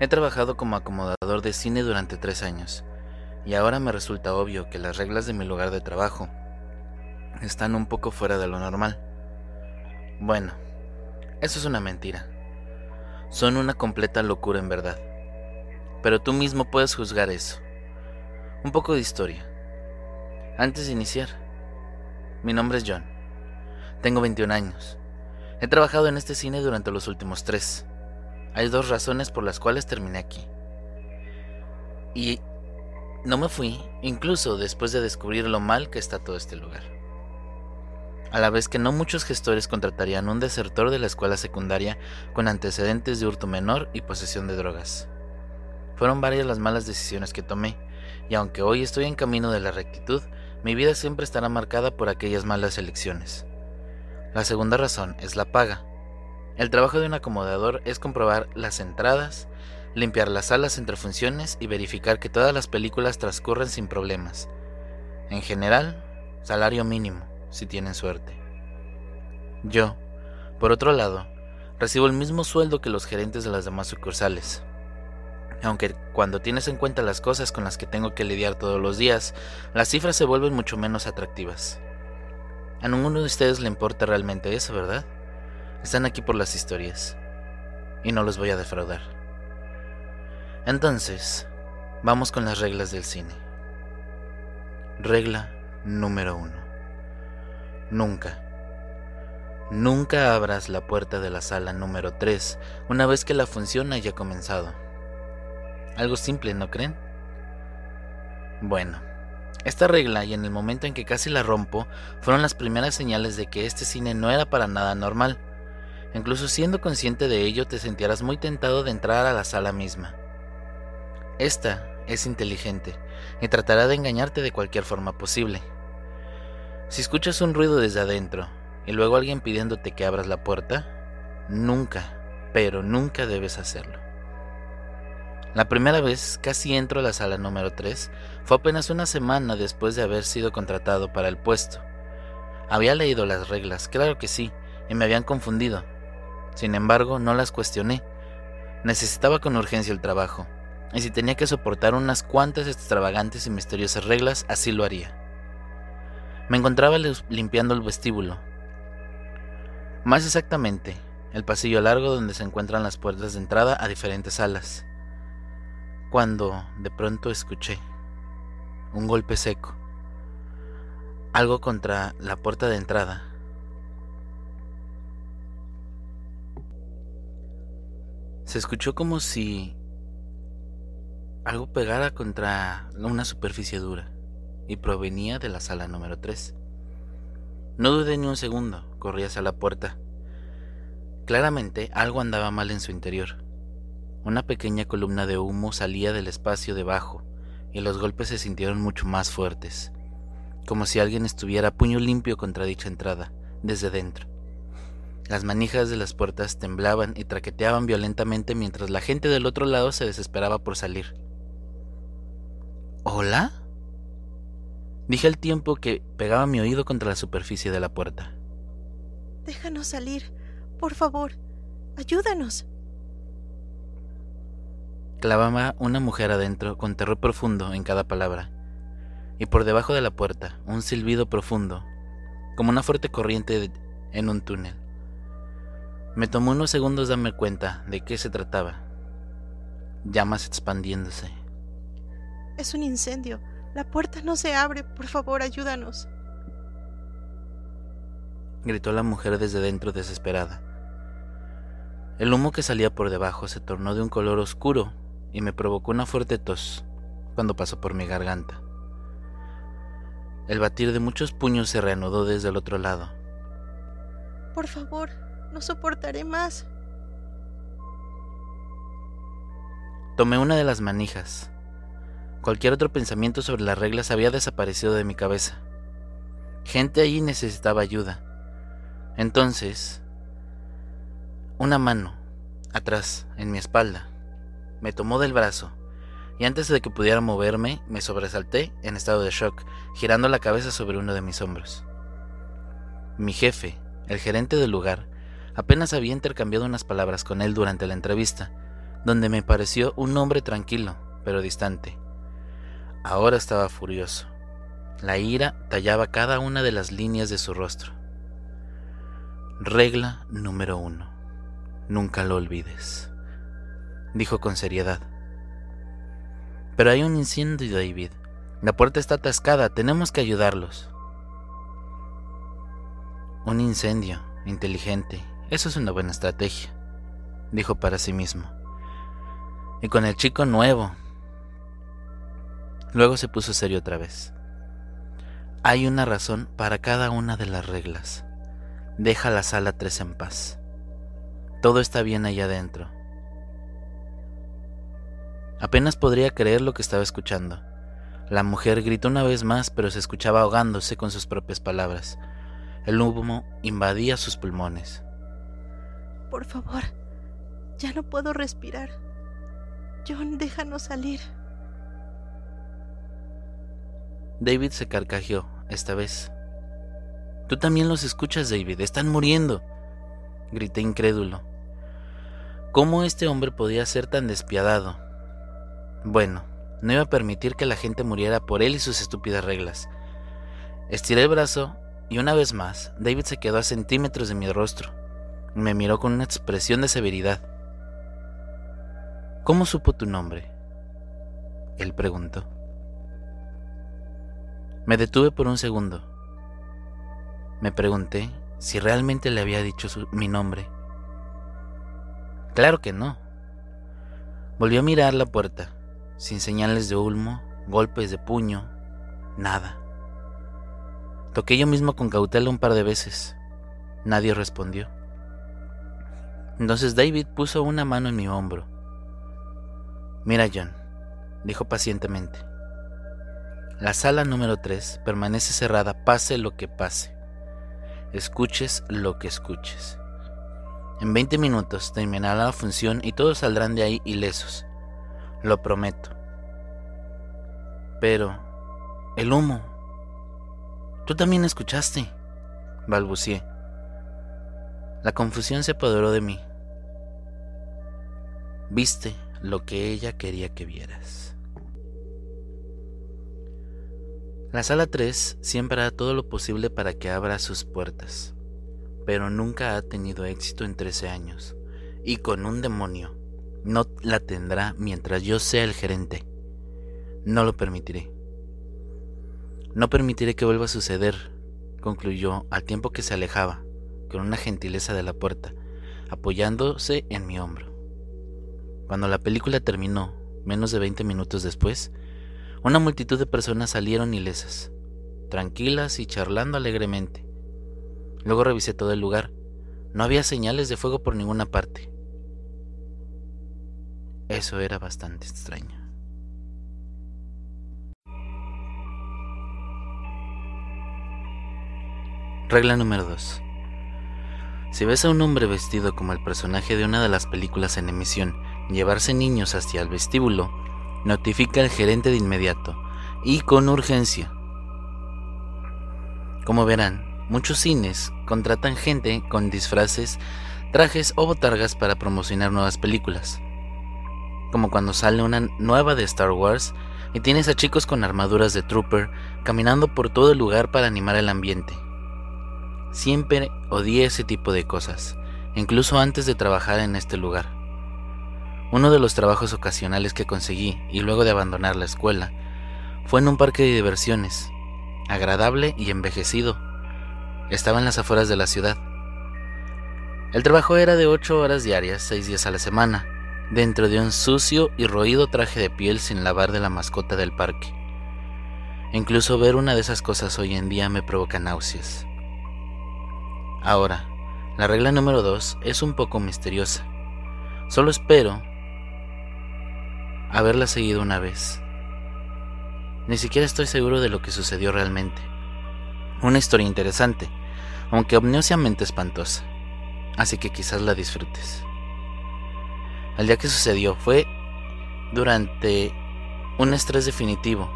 He trabajado como acomodador de cine durante tres años, y ahora me resulta obvio que las reglas de mi lugar de trabajo están un poco fuera de lo normal. Bueno, eso es una mentira. Son una completa locura en verdad. Pero tú mismo puedes juzgar eso. Un poco de historia. Antes de iniciar, mi nombre es John. Tengo 21 años. He trabajado en este cine durante los últimos tres. Hay dos razones por las cuales terminé aquí. Y no me fui, incluso después de descubrir lo mal que está todo este lugar. A la vez que no muchos gestores contratarían un desertor de la escuela secundaria con antecedentes de hurto menor y posesión de drogas. Fueron varias las malas decisiones que tomé, y aunque hoy estoy en camino de la rectitud, mi vida siempre estará marcada por aquellas malas elecciones. La segunda razón es la paga. El trabajo de un acomodador es comprobar las entradas, limpiar las salas entre funciones y verificar que todas las películas transcurren sin problemas. En general, salario mínimo, si tienen suerte. Yo, por otro lado, recibo el mismo sueldo que los gerentes de las demás sucursales. Aunque cuando tienes en cuenta las cosas con las que tengo que lidiar todos los días, las cifras se vuelven mucho menos atractivas. A ninguno de ustedes le importa realmente eso, ¿verdad? Están aquí por las historias. Y no los voy a defraudar. Entonces, vamos con las reglas del cine. Regla número uno. Nunca. Nunca abras la puerta de la sala número 3 una vez que la función haya comenzado. Algo simple, ¿no creen? Bueno, esta regla y en el momento en que casi la rompo fueron las primeras señales de que este cine no era para nada normal. Incluso siendo consciente de ello te sentirás muy tentado de entrar a la sala misma. Esta es inteligente y tratará de engañarte de cualquier forma posible. Si escuchas un ruido desde adentro y luego alguien pidiéndote que abras la puerta, nunca, pero nunca debes hacerlo. La primera vez casi entro a la sala número 3 fue apenas una semana después de haber sido contratado para el puesto. Había leído las reglas, claro que sí, y me habían confundido, sin embargo, no las cuestioné. Necesitaba con urgencia el trabajo, y si tenía que soportar unas cuantas extravagantes y misteriosas reglas, así lo haría. Me encontraba limpiando el vestíbulo. Más exactamente, el pasillo largo donde se encuentran las puertas de entrada a diferentes salas. Cuando de pronto escuché un golpe seco, algo contra la puerta de entrada Se escuchó como si algo pegara contra una superficie dura y provenía de la sala número 3. No dudé ni un segundo, corrí hacia la puerta. Claramente algo andaba mal en su interior. Una pequeña columna de humo salía del espacio debajo y los golpes se sintieron mucho más fuertes, como si alguien estuviera puño limpio contra dicha entrada, desde dentro. Las manijas de las puertas temblaban y traqueteaban violentamente mientras la gente del otro lado se desesperaba por salir. ¿Hola? Dije al tiempo que pegaba mi oído contra la superficie de la puerta. Déjanos salir, por favor. Ayúdanos. Clavaba una mujer adentro con terror profundo en cada palabra, y por debajo de la puerta un silbido profundo, como una fuerte corriente en un túnel. Me tomó unos segundos darme cuenta de qué se trataba. Llamas expandiéndose. Es un incendio. La puerta no se abre. Por favor, ayúdanos. Gritó la mujer desde dentro desesperada. El humo que salía por debajo se tornó de un color oscuro y me provocó una fuerte tos cuando pasó por mi garganta. El batir de muchos puños se reanudó desde el otro lado. Por favor, no soportaré más. Tomé una de las manijas. Cualquier otro pensamiento sobre las reglas había desaparecido de mi cabeza. Gente allí necesitaba ayuda. Entonces, una mano, atrás, en mi espalda, me tomó del brazo, y antes de que pudiera moverme, me sobresalté en estado de shock, girando la cabeza sobre uno de mis hombros. Mi jefe, el gerente del lugar, apenas había intercambiado unas palabras con él durante la entrevista, donde me pareció un hombre tranquilo, pero distante. Ahora estaba furioso. La ira tallaba cada una de las líneas de su rostro. Regla número uno. Nunca lo olvides, dijo con seriedad. Pero hay un incendio, David. La puerta está atascada, tenemos que ayudarlos. Un incendio, inteligente, eso es una buena estrategia, dijo para sí mismo. Y con el chico nuevo. Luego se puso serio otra vez. Hay una razón para cada una de las reglas. Deja la sala 3 en paz. Todo está bien allá adentro. Apenas podría creer lo que estaba escuchando. La mujer gritó una vez más, pero se escuchaba ahogándose con sus propias palabras. El humo invadía sus pulmones. Por favor, ya no puedo respirar. John, déjanos salir. David se carcajeó, esta vez. Tú también los escuchas, David, están muriendo. Grité incrédulo. ¿Cómo este hombre podía ser tan despiadado? Bueno, no iba a permitir que la gente muriera por él y sus estúpidas reglas. Estiré el brazo y una vez más David se quedó a centímetros de mi rostro. Me miró con una expresión de severidad. ¿Cómo supo tu nombre? Él preguntó. Me detuve por un segundo. Me pregunté si realmente le había dicho mi nombre. Claro que no. Volvió a mirar la puerta, sin señales de ulmo, golpes de puño, nada. Toqué yo mismo con cautela un par de veces. Nadie respondió. Entonces David puso una mano en mi hombro. Mira, John, dijo pacientemente. La sala número 3 permanece cerrada pase lo que pase. Escuches lo que escuches. En 20 minutos terminará la función y todos saldrán de ahí ilesos. Lo prometo. Pero... El humo. Tú también escuchaste. balbucié. La confusión se apoderó de mí. Viste lo que ella quería que vieras. La sala 3 siempre hará todo lo posible para que abra sus puertas pero nunca ha tenido éxito en 13 años. Y con un demonio, no la tendrá mientras yo sea el gerente. No lo permitiré. No permitiré que vuelva a suceder, concluyó al tiempo que se alejaba, con una gentileza de la puerta, apoyándose en mi hombro. Cuando la película terminó, menos de 20 minutos después, una multitud de personas salieron ilesas, tranquilas y charlando alegremente. Luego revisé todo el lugar. No había señales de fuego por ninguna parte. Eso era bastante extraño. Regla número 2. Si ves a un hombre vestido como el personaje de una de las películas en emisión llevarse niños hacia el vestíbulo, notifica al gerente de inmediato y con urgencia. Como verán, Muchos cines contratan gente con disfraces, trajes o botargas para promocionar nuevas películas. Como cuando sale una nueva de Star Wars y tienes a chicos con armaduras de trooper caminando por todo el lugar para animar el ambiente. Siempre odié ese tipo de cosas, incluso antes de trabajar en este lugar. Uno de los trabajos ocasionales que conseguí y luego de abandonar la escuela fue en un parque de diversiones, agradable y envejecido estaba en las afueras de la ciudad. El trabajo era de 8 horas diarias, 6 días a la semana, dentro de un sucio y roído traje de piel sin lavar de la mascota del parque. Incluso ver una de esas cosas hoy en día me provoca náuseas. Ahora, la regla número 2 es un poco misteriosa. Solo espero haberla seguido una vez. Ni siquiera estoy seguro de lo que sucedió realmente. Una historia interesante, aunque obniosamente espantosa. Así que quizás la disfrutes. El día que sucedió fue durante un estrés definitivo.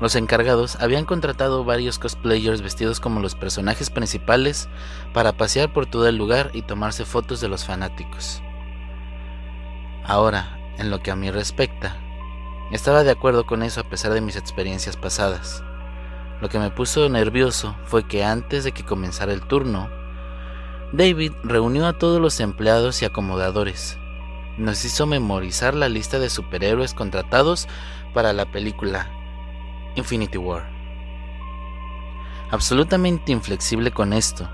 Los encargados habían contratado varios cosplayers vestidos como los personajes principales para pasear por todo el lugar y tomarse fotos de los fanáticos. Ahora, en lo que a mí respecta, estaba de acuerdo con eso a pesar de mis experiencias pasadas. Lo que me puso nervioso fue que antes de que comenzara el turno, David reunió a todos los empleados y acomodadores nos hizo memorizar la lista de superhéroes contratados para la película Infinity War. Absolutamente inflexible con esto.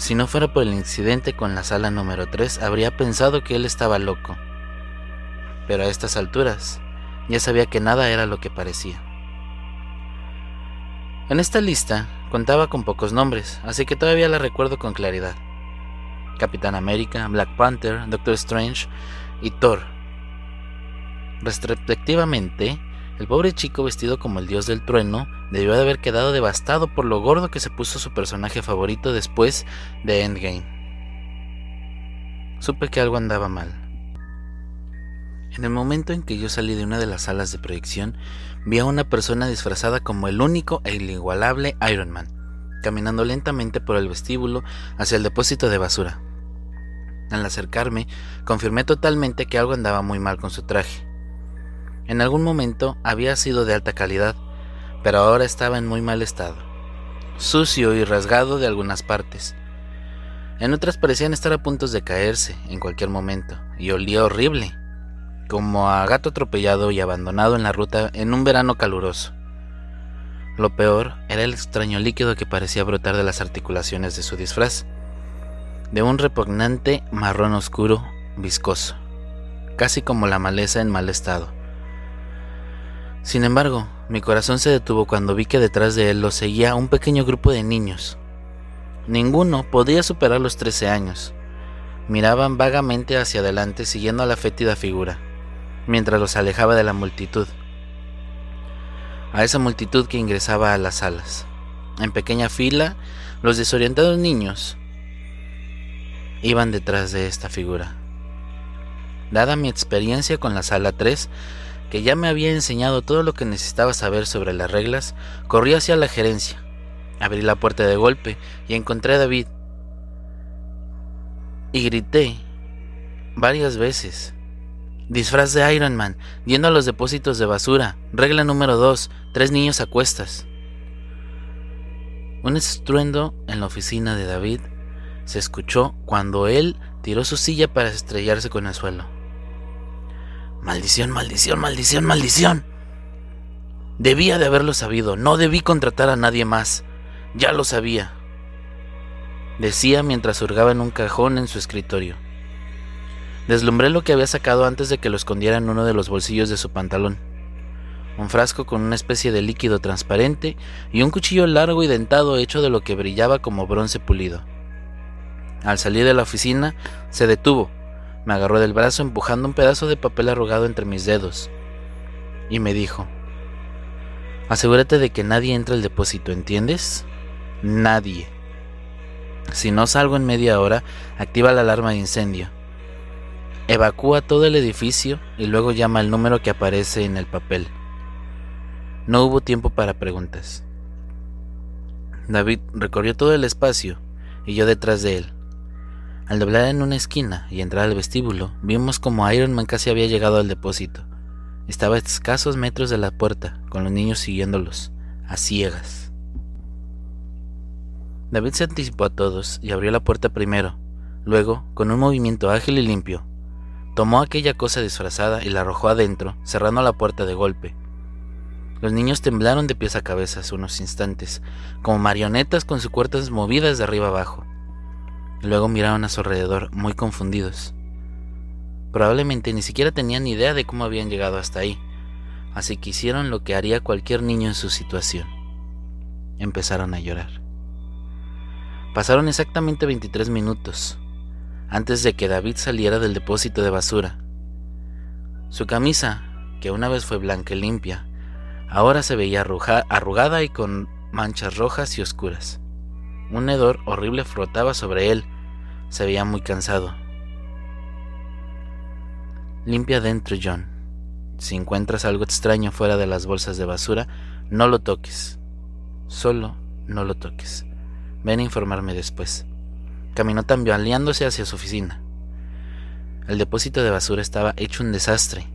Si no fuera por el incidente con la sala número 3, habría pensado que él estaba loco. Pero a estas alturas, ya sabía que nada era lo que parecía. En esta lista contaba con pocos nombres, así que todavía la recuerdo con claridad. Capitán América, Black Panther, Doctor Strange y Thor. Respectivamente, el pobre chico vestido como el dios del trueno debió de haber quedado devastado por lo gordo que se puso su personaje favorito después de Endgame. Supe que algo andaba mal. En el momento en que yo salí de una de las salas de proyección, vi a una persona disfrazada como el único e inigualable Iron Man, caminando lentamente por el vestíbulo hacia el depósito de basura. Al acercarme, confirmé totalmente que algo andaba muy mal con su traje. En algún momento había sido de alta calidad, pero ahora estaba en muy mal estado, sucio y rasgado de algunas partes. En otras parecían estar a punto de caerse en cualquier momento, y olía horrible, como a gato atropellado y abandonado en la ruta en un verano caluroso. Lo peor era el extraño líquido que parecía brotar de las articulaciones de su disfraz de un repugnante marrón oscuro, viscoso, casi como la maleza en mal estado. Sin embargo, mi corazón se detuvo cuando vi que detrás de él lo seguía un pequeño grupo de niños. Ninguno podía superar los 13 años. Miraban vagamente hacia adelante siguiendo a la fétida figura, mientras los alejaba de la multitud. A esa multitud que ingresaba a las salas. En pequeña fila, los desorientados niños iban detrás de esta figura. Dada mi experiencia con la sala 3, que ya me había enseñado todo lo que necesitaba saber sobre las reglas, corrí hacia la gerencia. Abrí la puerta de golpe y encontré a David. Y grité varias veces. Disfraz de Iron Man, yendo a los depósitos de basura. Regla número 2, tres niños a cuestas. Un estruendo en la oficina de David se escuchó cuando él tiró su silla para estrellarse con el suelo. Maldición, maldición, maldición, maldición. Debía de haberlo sabido, no debí contratar a nadie más. Ya lo sabía. Decía mientras hurgaba en un cajón en su escritorio. Deslumbré lo que había sacado antes de que lo escondiera en uno de los bolsillos de su pantalón. Un frasco con una especie de líquido transparente y un cuchillo largo y dentado hecho de lo que brillaba como bronce pulido. Al salir de la oficina, se detuvo, me agarró del brazo empujando un pedazo de papel arrugado entre mis dedos y me dijo, asegúrate de que nadie entre al depósito, ¿entiendes? Nadie. Si no salgo en media hora, activa la alarma de incendio. Evacúa todo el edificio y luego llama al número que aparece en el papel. No hubo tiempo para preguntas. David recorrió todo el espacio y yo detrás de él. Al doblar en una esquina y entrar al vestíbulo, vimos como Iron Man casi había llegado al depósito. Estaba a escasos metros de la puerta, con los niños siguiéndolos, a ciegas. David se anticipó a todos y abrió la puerta primero. Luego, con un movimiento ágil y limpio, tomó aquella cosa disfrazada y la arrojó adentro, cerrando la puerta de golpe. Los niños temblaron de pies a cabeza unos instantes, como marionetas con sus cuerdas movidas de arriba abajo. Luego miraron a su alrededor, muy confundidos. Probablemente ni siquiera tenían idea de cómo habían llegado hasta ahí, así que hicieron lo que haría cualquier niño en su situación. Empezaron a llorar. Pasaron exactamente 23 minutos antes de que David saliera del depósito de basura. Su camisa, que una vez fue blanca y limpia, ahora se veía arrugada y con manchas rojas y oscuras. Un hedor horrible frotaba sobre él. Se veía muy cansado. Limpia dentro, John. Si encuentras algo extraño fuera de las bolsas de basura, no lo toques. Solo no lo toques. Ven a informarme después. Caminó tambaleándose hacia su oficina. El depósito de basura estaba hecho un desastre,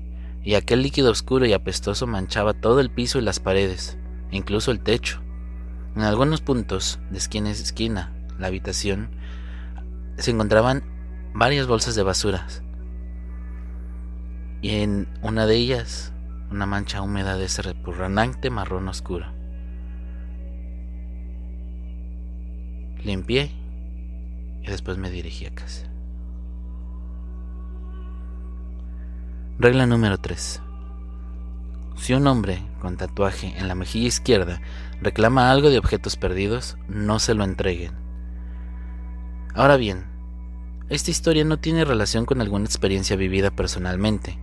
y aquel líquido oscuro y apestoso manchaba todo el piso y las paredes, incluso el techo. En algunos puntos, de esquina a esquina, la habitación, se encontraban varias bolsas de basuras. Y en una de ellas, una mancha húmeda de ese repurranante marrón oscuro. Limpié y después me dirigí a casa. Regla número 3. Si un hombre con tatuaje en la mejilla izquierda reclama algo de objetos perdidos, no se lo entreguen. Ahora bien, esta historia no tiene relación con alguna experiencia vivida personalmente,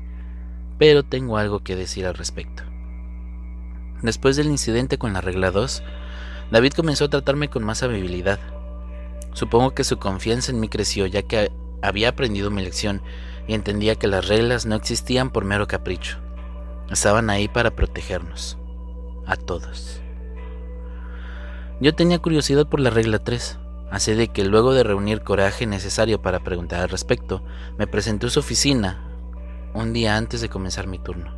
pero tengo algo que decir al respecto. Después del incidente con la regla 2, David comenzó a tratarme con más amabilidad. Supongo que su confianza en mí creció ya que había aprendido mi lección y entendía que las reglas no existían por mero capricho. Estaban ahí para protegernos. A todos. Yo tenía curiosidad por la regla 3, así de que luego de reunir coraje necesario para preguntar al respecto, me presenté a su oficina un día antes de comenzar mi turno.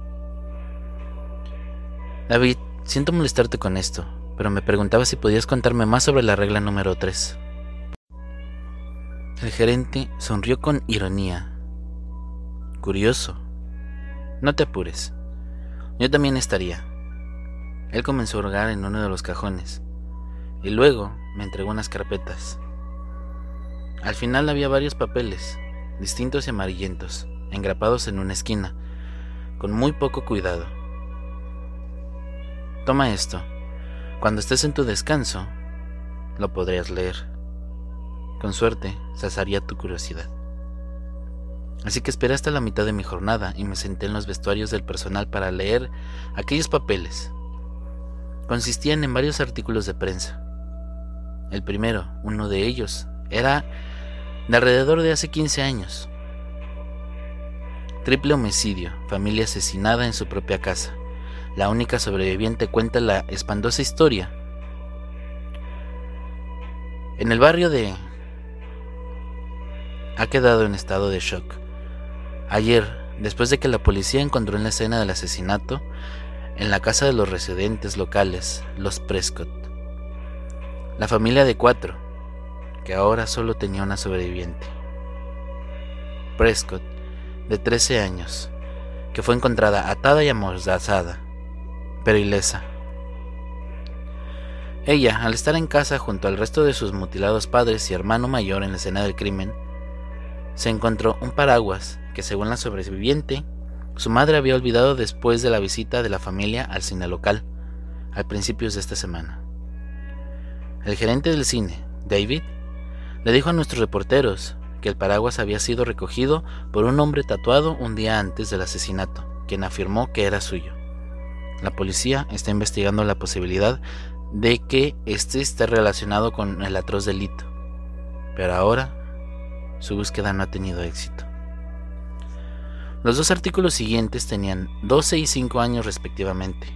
David, siento molestarte con esto, pero me preguntaba si podías contarme más sobre la regla número 3. El gerente sonrió con ironía. Curioso. No te apures. Yo también estaría. Él comenzó a hurgar en uno de los cajones y luego me entregó unas carpetas. Al final había varios papeles, distintos y amarillentos, engrapados en una esquina, con muy poco cuidado. Toma esto. Cuando estés en tu descanso, lo podrías leer. Con suerte, saciaría tu curiosidad. Así que esperé hasta la mitad de mi jornada y me senté en los vestuarios del personal para leer aquellos papeles. Consistían en varios artículos de prensa. El primero, uno de ellos, era de alrededor de hace 15 años. Triple homicidio, familia asesinada en su propia casa. La única sobreviviente cuenta la espantosa historia. En el barrio de... ha quedado en estado de shock. Ayer, después de que la policía encontró en la escena del asesinato, en la casa de los residentes locales, los Prescott. La familia de cuatro, que ahora solo tenía una sobreviviente. Prescott, de 13 años, que fue encontrada atada y amordazada, pero ilesa. Ella, al estar en casa junto al resto de sus mutilados padres y hermano mayor en la escena del crimen, se encontró un paraguas que según la sobreviviente, su madre había olvidado después de la visita de la familia al cine local, a principios de esta semana. El gerente del cine, David, le dijo a nuestros reporteros que el paraguas había sido recogido por un hombre tatuado un día antes del asesinato, quien afirmó que era suyo. La policía está investigando la posibilidad de que este esté relacionado con el atroz delito, pero ahora su búsqueda no ha tenido éxito. Los dos artículos siguientes tenían 12 y 5 años respectivamente.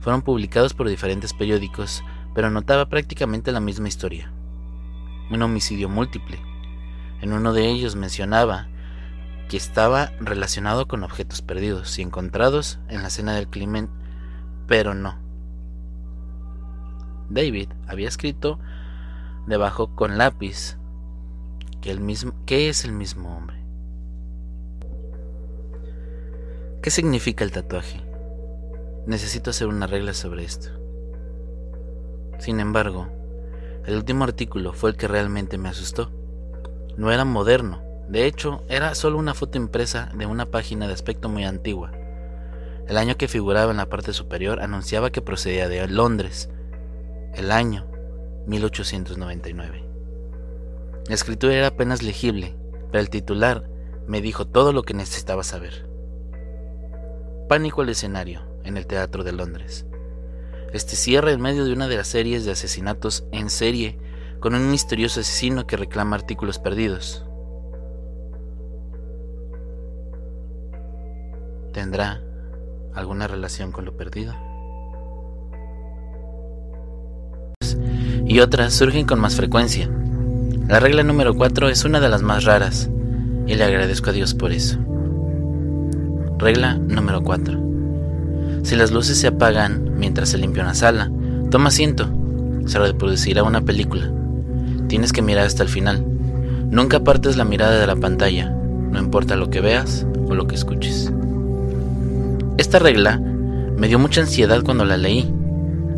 Fueron publicados por diferentes periódicos, pero notaba prácticamente la misma historia. Un homicidio múltiple. En uno de ellos mencionaba que estaba relacionado con objetos perdidos y encontrados en la escena del crimen, pero no. David había escrito debajo con lápiz que, el mismo, que es el mismo hombre. ¿Qué significa el tatuaje? Necesito hacer una regla sobre esto. Sin embargo, el último artículo fue el que realmente me asustó. No era moderno, De hecho, era solo una foto impresa de una página de aspecto muy antigua. El año que figuraba en la parte superior anunciaba que procedía de Londres, el año 1899. La escritura era apenas legible, pero el titular me dijo todo lo que necesitaba saber. Pánico al escenario en el Teatro de Londres. Este cierra en medio de una de las series de asesinatos en serie con un misterioso asesino que reclama artículos perdidos. ¿Tendrá alguna relación con lo perdido? Y otras surgen con más frecuencia. La regla número 4 es una de las más raras, y le agradezco a Dios por eso. Regla número 4. Si las luces se apagan mientras se limpia una sala, toma asiento. Se reproducirá una película. Tienes que mirar hasta el final. Nunca apartes la mirada de la pantalla, no importa lo que veas o lo que escuches. Esta regla me dio mucha ansiedad cuando la leí.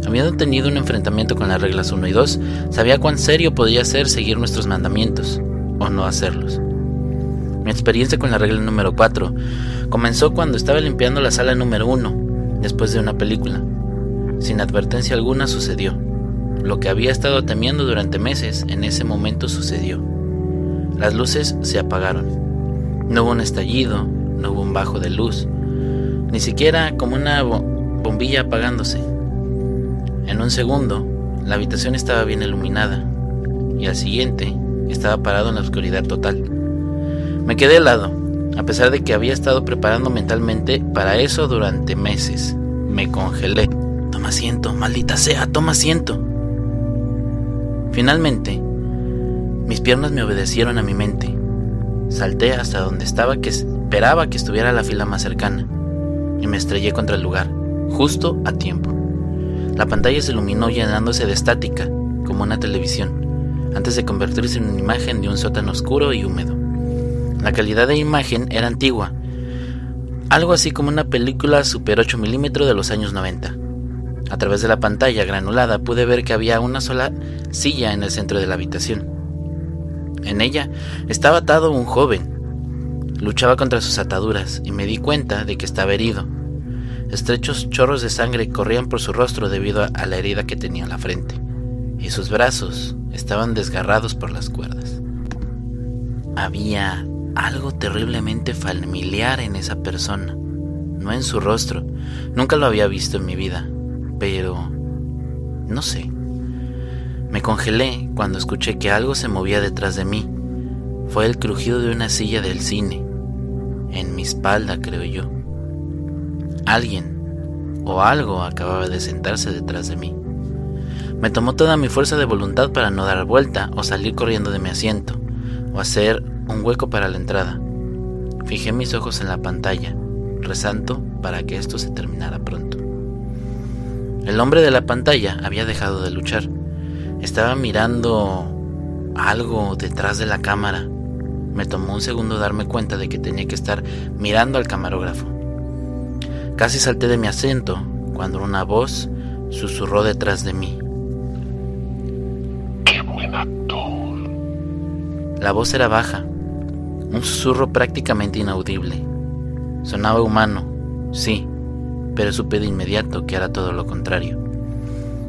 Habiendo tenido un enfrentamiento con las reglas 1 y 2, sabía cuán serio podía ser seguir nuestros mandamientos o no hacerlos. Mi experiencia con la regla número 4 comenzó cuando estaba limpiando la sala número 1 después de una película. Sin advertencia alguna sucedió. Lo que había estado temiendo durante meses en ese momento sucedió. Las luces se apagaron. No hubo un estallido, no hubo un bajo de luz, ni siquiera como una bombilla apagándose. En un segundo, la habitación estaba bien iluminada y al siguiente estaba parado en la oscuridad total. Me quedé helado, a pesar de que había estado preparando mentalmente para eso durante meses. Me congelé. Toma asiento, maldita sea, toma asiento. Finalmente, mis piernas me obedecieron a mi mente. Salté hasta donde estaba que esperaba que estuviera la fila más cercana y me estrellé contra el lugar, justo a tiempo. La pantalla se iluminó llenándose de estática, como una televisión, antes de convertirse en una imagen de un sótano oscuro y húmedo. La calidad de imagen era antigua, algo así como una película Super 8 milímetros de los años 90. A través de la pantalla granulada pude ver que había una sola silla en el centro de la habitación. En ella estaba atado un joven. Luchaba contra sus ataduras y me di cuenta de que estaba herido. Estrechos chorros de sangre corrían por su rostro debido a la herida que tenía en la frente, y sus brazos estaban desgarrados por las cuerdas. Había algo terriblemente familiar en esa persona, no en su rostro. Nunca lo había visto en mi vida, pero... no sé. Me congelé cuando escuché que algo se movía detrás de mí. Fue el crujido de una silla del cine. En mi espalda, creo yo. Alguien o algo acababa de sentarse detrás de mí. Me tomó toda mi fuerza de voluntad para no dar vuelta o salir corriendo de mi asiento, o hacer un hueco para la entrada. Fijé mis ojos en la pantalla, rezando para que esto se terminara pronto. El hombre de la pantalla había dejado de luchar. Estaba mirando algo detrás de la cámara. Me tomó un segundo darme cuenta de que tenía que estar mirando al camarógrafo. Casi salté de mi asiento cuando una voz susurró detrás de mí. ¡Qué buen actor! La voz era baja, un susurro prácticamente inaudible. Sonaba humano, sí, pero supe de inmediato que era todo lo contrario.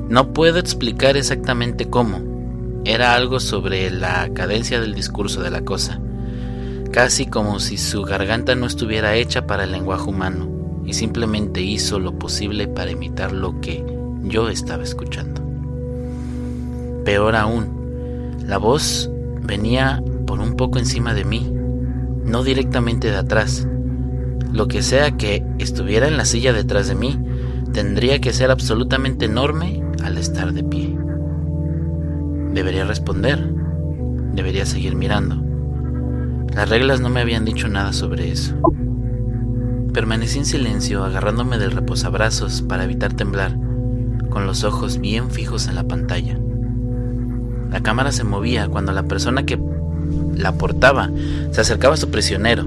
No puedo explicar exactamente cómo. Era algo sobre la cadencia del discurso de la cosa, casi como si su garganta no estuviera hecha para el lenguaje humano y simplemente hizo lo posible para imitar lo que yo estaba escuchando. Peor aún, la voz venía por un poco encima de mí no directamente de atrás. Lo que sea que estuviera en la silla detrás de mí, tendría que ser absolutamente enorme al estar de pie. Debería responder. Debería seguir mirando. Las reglas no me habían dicho nada sobre eso. Permanecí en silencio, agarrándome del reposabrazos para evitar temblar, con los ojos bien fijos en la pantalla. La cámara se movía cuando la persona que la portaba, se acercaba a su prisionero.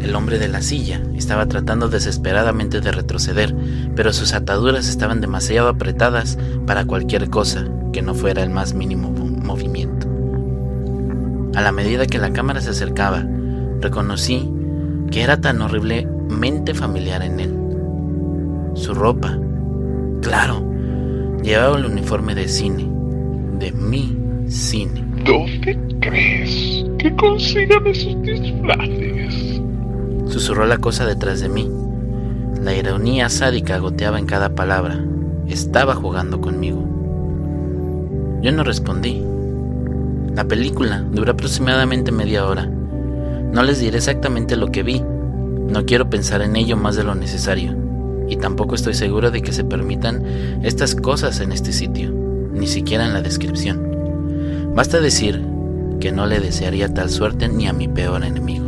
El hombre de la silla estaba tratando desesperadamente de retroceder, pero sus ataduras estaban demasiado apretadas para cualquier cosa que no fuera el más mínimo movimiento. A la medida que la cámara se acercaba, reconocí que era tan horriblemente familiar en él. Su ropa, claro, llevaba el uniforme de cine, de mi cine. ¿Dónde crees que consigan esos disfraces? Susurró la cosa detrás de mí. La ironía sádica goteaba en cada palabra. Estaba jugando conmigo. Yo no respondí. La película duró aproximadamente media hora. No les diré exactamente lo que vi. No quiero pensar en ello más de lo necesario. Y tampoco estoy seguro de que se permitan estas cosas en este sitio, ni siquiera en la descripción. Basta decir que no le desearía tal suerte ni a mi peor enemigo.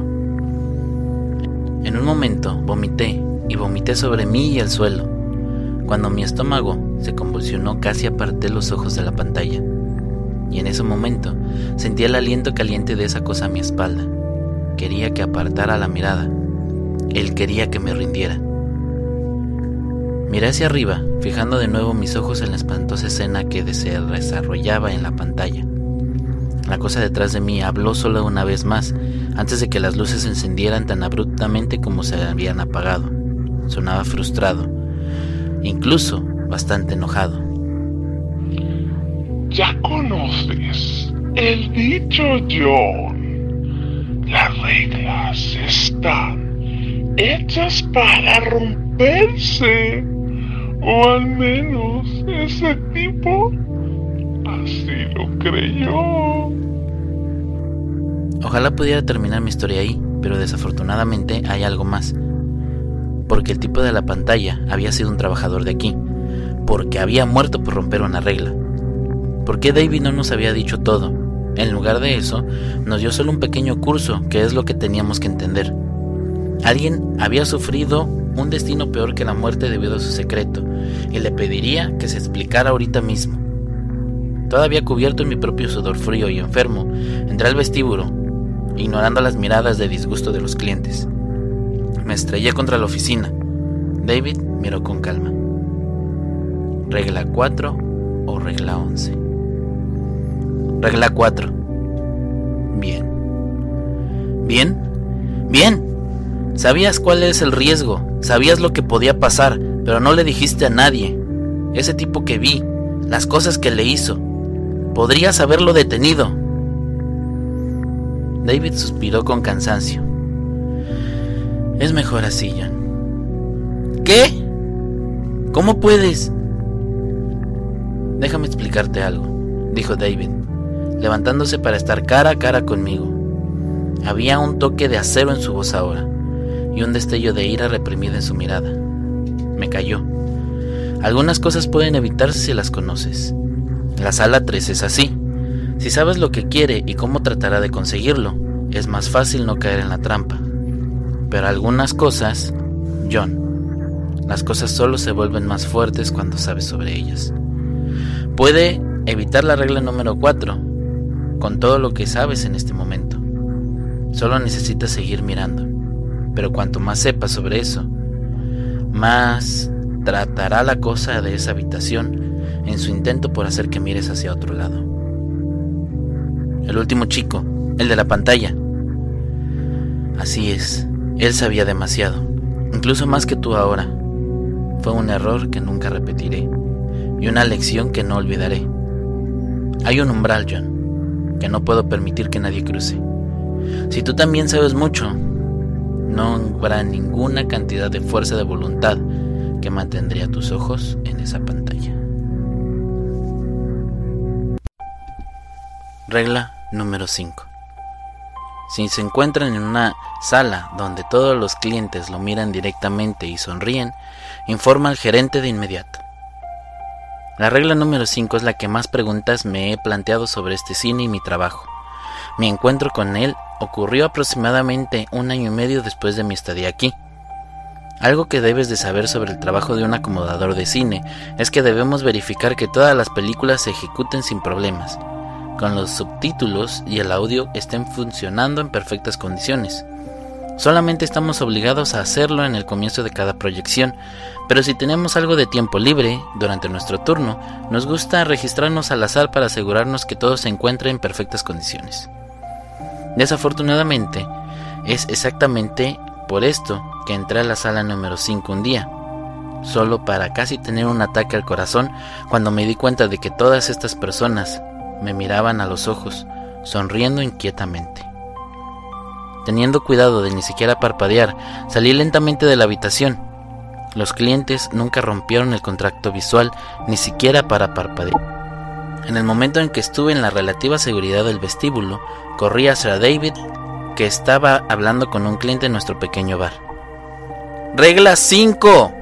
En un momento vomité y vomité sobre mí y el suelo. Cuando mi estómago se convulsionó casi aparté los ojos de la pantalla. Y en ese momento sentí el aliento caliente de esa cosa a mi espalda. Quería que apartara la mirada. Él quería que me rindiera. Miré hacia arriba, fijando de nuevo mis ojos en la espantosa escena que se desarrollaba en la pantalla. La cosa detrás de mí habló solo una vez más, antes de que las luces se encendieran tan abruptamente como se habían apagado. Sonaba frustrado, incluso bastante enojado. Ya conoces el dicho John. Las reglas están hechas para romperse. O al menos ese tipo así lo creyó. Ojalá pudiera terminar mi historia ahí, pero desafortunadamente hay algo más. Porque el tipo de la pantalla había sido un trabajador de aquí. Porque había muerto por romper una regla. ¿Por qué David no nos había dicho todo? En lugar de eso, nos dio solo un pequeño curso, que es lo que teníamos que entender. Alguien había sufrido un destino peor que la muerte debido a su secreto, y le pediría que se explicara ahorita mismo. Todavía cubierto en mi propio sudor frío y enfermo, entré al vestíbulo, ignorando las miradas de disgusto de los clientes. Me estrellé contra la oficina. David miró con calma. ¿Regla 4 o regla 11? Regla 4. Bien. ¿Bien? Bien. Sabías cuál es el riesgo, sabías lo que podía pasar, pero no le dijiste a nadie. Ese tipo que vi, las cosas que le hizo. Podrías haberlo detenido. David suspiró con cansancio. Es mejor así, John. ¿Qué? ¿Cómo puedes? Déjame explicarte algo, dijo David, levantándose para estar cara a cara conmigo. Había un toque de acero en su voz ahora y un destello de ira reprimida en su mirada. Me cayó. Algunas cosas pueden evitarse si las conoces. La sala 3 es así. Si sabes lo que quiere y cómo tratará de conseguirlo, es más fácil no caer en la trampa. Pero algunas cosas, John, las cosas solo se vuelven más fuertes cuando sabes sobre ellas. Puede evitar la regla número 4 con todo lo que sabes en este momento. Solo necesitas seguir mirando. Pero cuanto más sepas sobre eso, más tratará la cosa de esa habitación en su intento por hacer que mires hacia otro lado. El último chico, el de la pantalla. Así es, él sabía demasiado, incluso más que tú ahora. Fue un error que nunca repetiré y una lección que no olvidaré. Hay un umbral, John, que no puedo permitir que nadie cruce. Si tú también sabes mucho, no habrá ninguna cantidad de fuerza de voluntad que mantendría tus ojos en esa pantalla. Regla número 5. Si se encuentran en una sala donde todos los clientes lo miran directamente y sonríen, informa al gerente de inmediato. La regla número 5 es la que más preguntas me he planteado sobre este cine y mi trabajo. Mi encuentro con él ocurrió aproximadamente un año y medio después de mi estadía aquí. Algo que debes de saber sobre el trabajo de un acomodador de cine es que debemos verificar que todas las películas se ejecuten sin problemas, con los subtítulos y el audio estén funcionando en perfectas condiciones. Solamente estamos obligados a hacerlo en el comienzo de cada proyección, pero si tenemos algo de tiempo libre durante nuestro turno, nos gusta registrarnos al azar para asegurarnos que todo se encuentre en perfectas condiciones. Desafortunadamente, es exactamente por esto que entré a la sala número 5 un día, solo para casi tener un ataque al corazón cuando me di cuenta de que todas estas personas me miraban a los ojos, sonriendo inquietamente. Teniendo cuidado de ni siquiera parpadear, salí lentamente de la habitación. Los clientes nunca rompieron el contrato visual, ni siquiera para parpadear. En el momento en que estuve en la relativa seguridad del vestíbulo, corrí hacia David, que estaba hablando con un cliente en nuestro pequeño bar. Regla 5,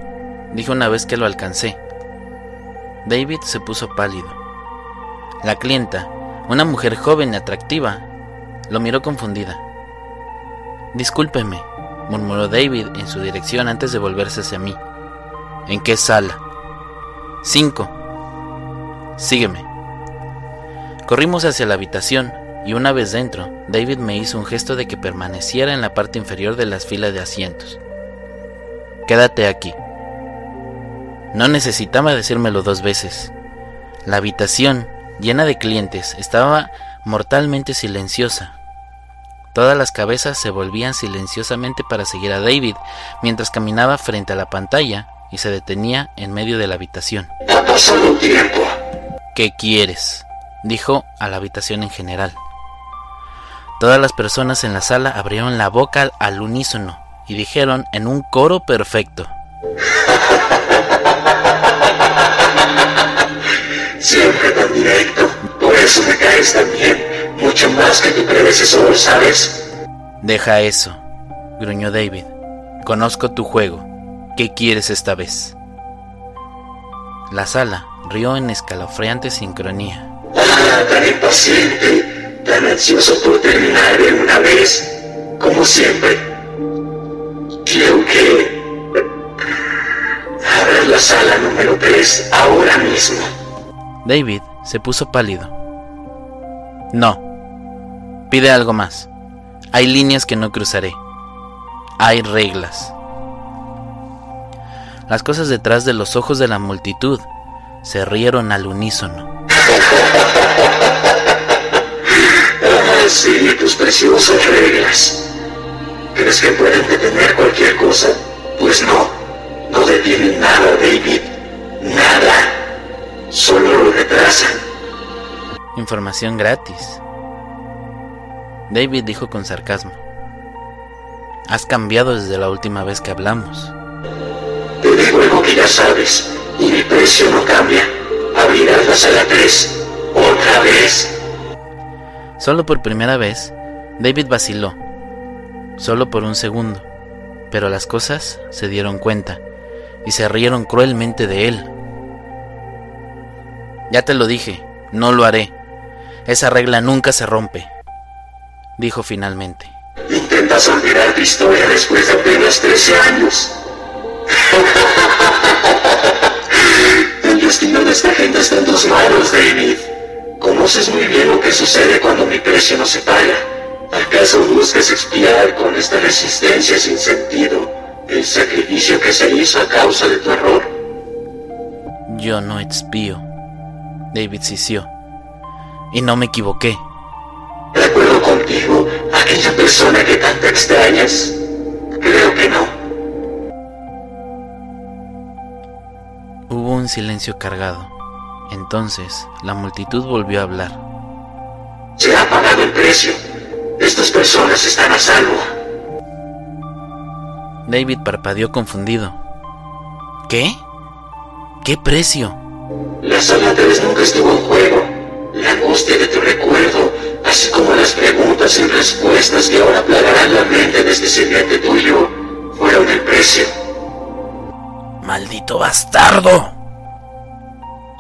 dijo una vez que lo alcancé. David se puso pálido. La clienta, una mujer joven y atractiva, lo miró confundida. Discúlpeme, murmuró David en su dirección antes de volverse hacia mí. ¿En qué sala? Cinco. Sígueme. Corrimos hacia la habitación y una vez dentro, David me hizo un gesto de que permaneciera en la parte inferior de las filas de asientos. Quédate aquí. No necesitaba decírmelo dos veces. La habitación, llena de clientes, estaba mortalmente silenciosa, Todas las cabezas se volvían silenciosamente para seguir a David mientras caminaba frente a la pantalla y se detenía en medio de la habitación. Ha pasado tiempo. ¿Qué quieres? dijo a la habitación en general. Todas las personas en la sala abrieron la boca al unísono y dijeron en un coro perfecto. Siempre tan directo. Por eso me caes tan bien mucho más que tu predecesor, ¿sabes? Deja eso, gruñó David. Conozco tu juego. ¿Qué quieres esta vez? La sala rió en escalofriante sincronía. Ah, tan impaciente, tan ansioso por terminar de una vez, como siempre. Quiero que... Abras la sala número 3 ahora mismo. David se puso pálido. No, Pide algo más. Hay líneas que no cruzaré. Hay reglas. Las cosas detrás de los ojos de la multitud se rieron al unísono. Sí, tus preciosas reglas. ¿Crees que pueden detener cualquier cosa? Pues no. No detienen nada, David. Nada. Solo lo retrasan. Información gratis. David dijo con sarcasmo. Has cambiado desde la última vez que hablamos. Te digo algo que ya sabes, y mi precio no cambia. Abrirás la sala 3, otra vez. Solo por primera vez, David vaciló. Solo por un segundo. Pero las cosas se dieron cuenta y se rieron cruelmente de él. Ya te lo dije, no lo haré. Esa regla nunca se rompe dijo finalmente. ¿Intentas olvidar tu historia después de apenas 13 años? El destino de esta gente está en tus manos, David. Conoces muy bien lo que sucede cuando mi precio no se paga. ¿Acaso buscas expiar con esta resistencia sin sentido el sacrificio que se hizo a causa de tu error? Yo no expío. David sisió. Y no me equivoqué. ¿De acuerdo contigo, aquella persona que tanto extrañas? Creo que no. Hubo un silencio cargado. Entonces, la multitud volvió a hablar. Se ha pagado el precio. Estas personas están a salvo. David parpadeó confundido. ¿Qué? ¿Qué precio? La sala 3 nunca estuvo en juego. La angustia de tu recuerdo así como las preguntas y respuestas que ahora plagarán la mente de este sirviente tuyo, fueron el precio. ¡Maldito bastardo!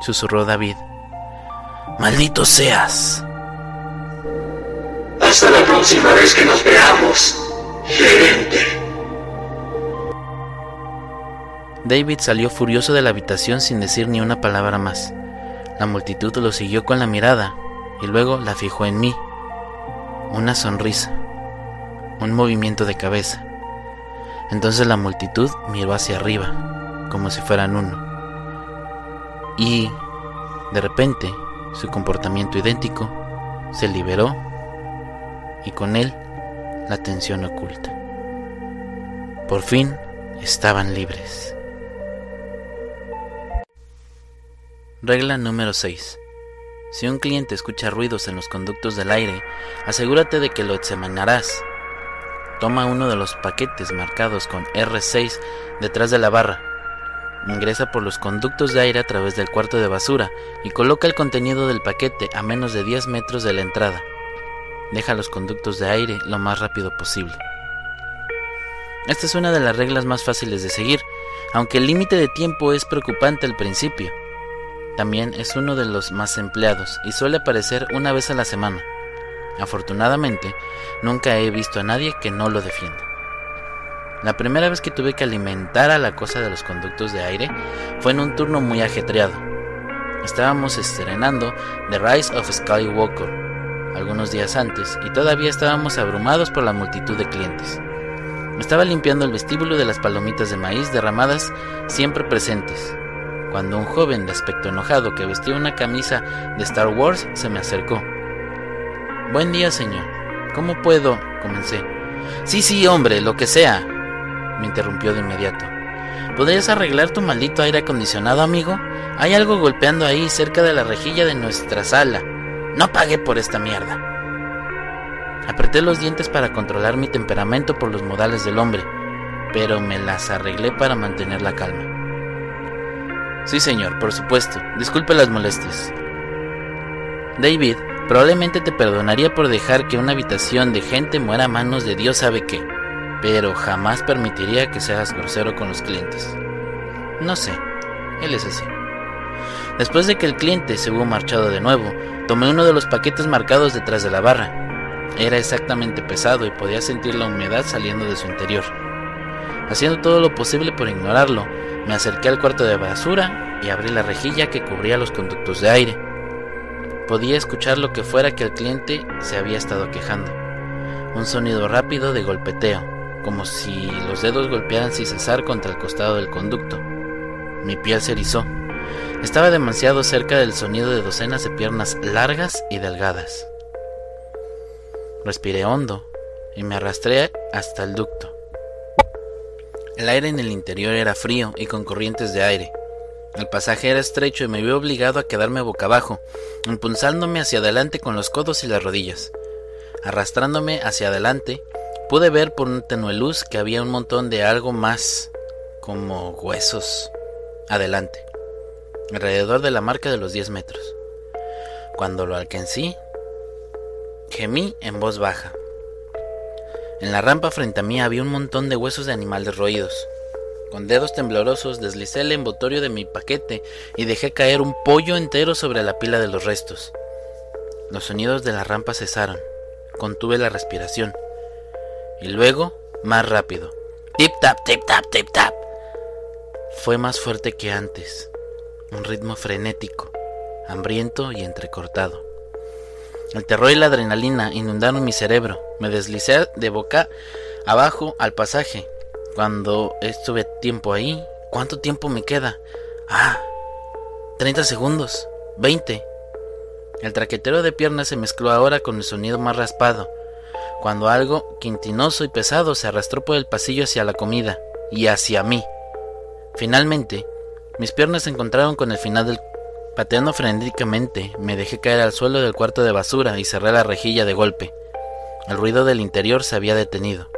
susurró David. ¡Maldito seas! Hasta la próxima vez que nos veamos, gerente. David salió furioso de la habitación sin decir ni una palabra más. La multitud lo siguió con la mirada y luego la fijó en mí. Una sonrisa, un movimiento de cabeza. Entonces la multitud miró hacia arriba, como si fueran uno. Y, de repente, su comportamiento idéntico se liberó y con él la tensión oculta. Por fin estaban libres. Regla número 6. Si un cliente escucha ruidos en los conductos del aire, asegúrate de que lo examinarás. Toma uno de los paquetes marcados con R6 detrás de la barra. Ingresa por los conductos de aire a través del cuarto de basura y coloca el contenido del paquete a menos de 10 metros de la entrada. Deja los conductos de aire lo más rápido posible. Esta es una de las reglas más fáciles de seguir, aunque el límite de tiempo es preocupante al principio. También es uno de los más empleados y suele aparecer una vez a la semana. Afortunadamente, nunca he visto a nadie que no lo defienda. La primera vez que tuve que alimentar a la cosa de los conductos de aire fue en un turno muy ajetreado. Estábamos estrenando The Rise of Skywalker algunos días antes y todavía estábamos abrumados por la multitud de clientes. Estaba limpiando el vestíbulo de las palomitas de maíz derramadas siempre presentes, cuando un joven de aspecto enojado que vestía una camisa de Star Wars se me acercó. Buen día, señor. ¿Cómo puedo? comencé. Sí, sí, hombre, lo que sea, me interrumpió de inmediato. ¿Podrías arreglar tu maldito aire acondicionado, amigo? Hay algo golpeando ahí cerca de la rejilla de nuestra sala. No pagué por esta mierda. Apreté los dientes para controlar mi temperamento por los modales del hombre, pero me las arreglé para mantener la calma. Sí, señor, por supuesto. Disculpe las molestias. David probablemente te perdonaría por dejar que una habitación de gente muera a manos de Dios sabe qué, pero jamás permitiría que seas grosero con los clientes. No sé, él es así. Después de que el cliente se hubo marchado de nuevo, tomé uno de los paquetes marcados detrás de la barra. Era exactamente pesado y podía sentir la humedad saliendo de su interior. Haciendo todo lo posible por ignorarlo, me acerqué al cuarto de basura y abrí la rejilla que cubría los conductos de aire. Podía escuchar lo que fuera que el cliente se había estado quejando. Un sonido rápido de golpeteo, como si los dedos golpearan sin cesar contra el costado del conducto. Mi piel se erizó. Estaba demasiado cerca del sonido de docenas de piernas largas y delgadas. Respiré hondo y me arrastré hasta el ducto. El aire en el interior era frío y con corrientes de aire. El pasaje era estrecho y me vi obligado a quedarme boca abajo, impulsándome hacia adelante con los codos y las rodillas. Arrastrándome hacia adelante, pude ver por una tenue luz que había un montón de algo más, como huesos, adelante, alrededor de la marca de los 10 metros. Cuando lo alcancé, gemí en voz baja. En la rampa frente a mí había un montón de huesos de animales roídos. Con dedos temblorosos deslicé el envoltorio de mi paquete y dejé caer un pollo entero sobre la pila de los restos. Los sonidos de la rampa cesaron. Contuve la respiración. Y luego, más rápido. Tip tap, tip tap, tip tap. Fue más fuerte que antes. Un ritmo frenético, hambriento y entrecortado. El terror y la adrenalina inundaron mi cerebro. Me deslicé de boca abajo al pasaje. Cuando estuve tiempo ahí, ¿cuánto tiempo me queda? Ah, 30 segundos, 20. El traquetero de piernas se mezcló ahora con el sonido más raspado, cuando algo quintinoso y pesado se arrastró por el pasillo hacia la comida y hacia mí. Finalmente, mis piernas se encontraron con el final del Pateando frenéticamente, me dejé caer al suelo del cuarto de basura y cerré la rejilla de golpe. El ruido del interior se había detenido.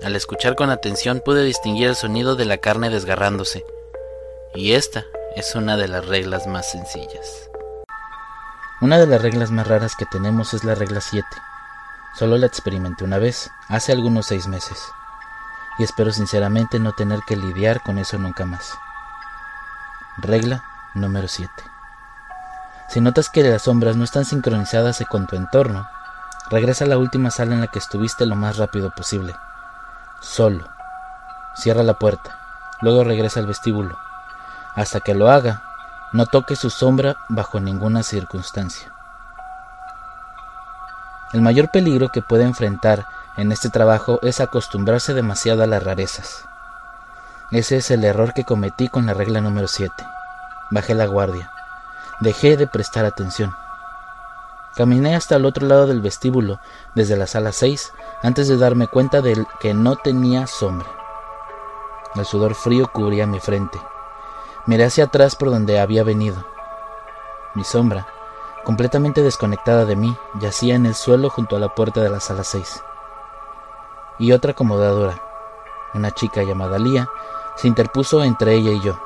Al escuchar con atención pude distinguir el sonido de la carne desgarrándose. Y esta es una de las reglas más sencillas. Una de las reglas más raras que tenemos es la regla 7. Solo la experimenté una vez, hace algunos seis meses. Y espero sinceramente no tener que lidiar con eso nunca más. Regla Número 7. Si notas que las sombras no están sincronizadas con tu entorno, regresa a la última sala en la que estuviste lo más rápido posible. Solo. Cierra la puerta. Luego regresa al vestíbulo. Hasta que lo haga, no toque su sombra bajo ninguna circunstancia. El mayor peligro que puede enfrentar en este trabajo es acostumbrarse demasiado a las rarezas. Ese es el error que cometí con la regla número 7. Bajé la guardia. Dejé de prestar atención. Caminé hasta el otro lado del vestíbulo, desde la sala 6, antes de darme cuenta de que no tenía sombra. El sudor frío cubría mi frente. Miré hacia atrás por donde había venido. Mi sombra, completamente desconectada de mí, yacía en el suelo junto a la puerta de la sala 6. Y otra acomodadora, una chica llamada Lía, se interpuso entre ella y yo.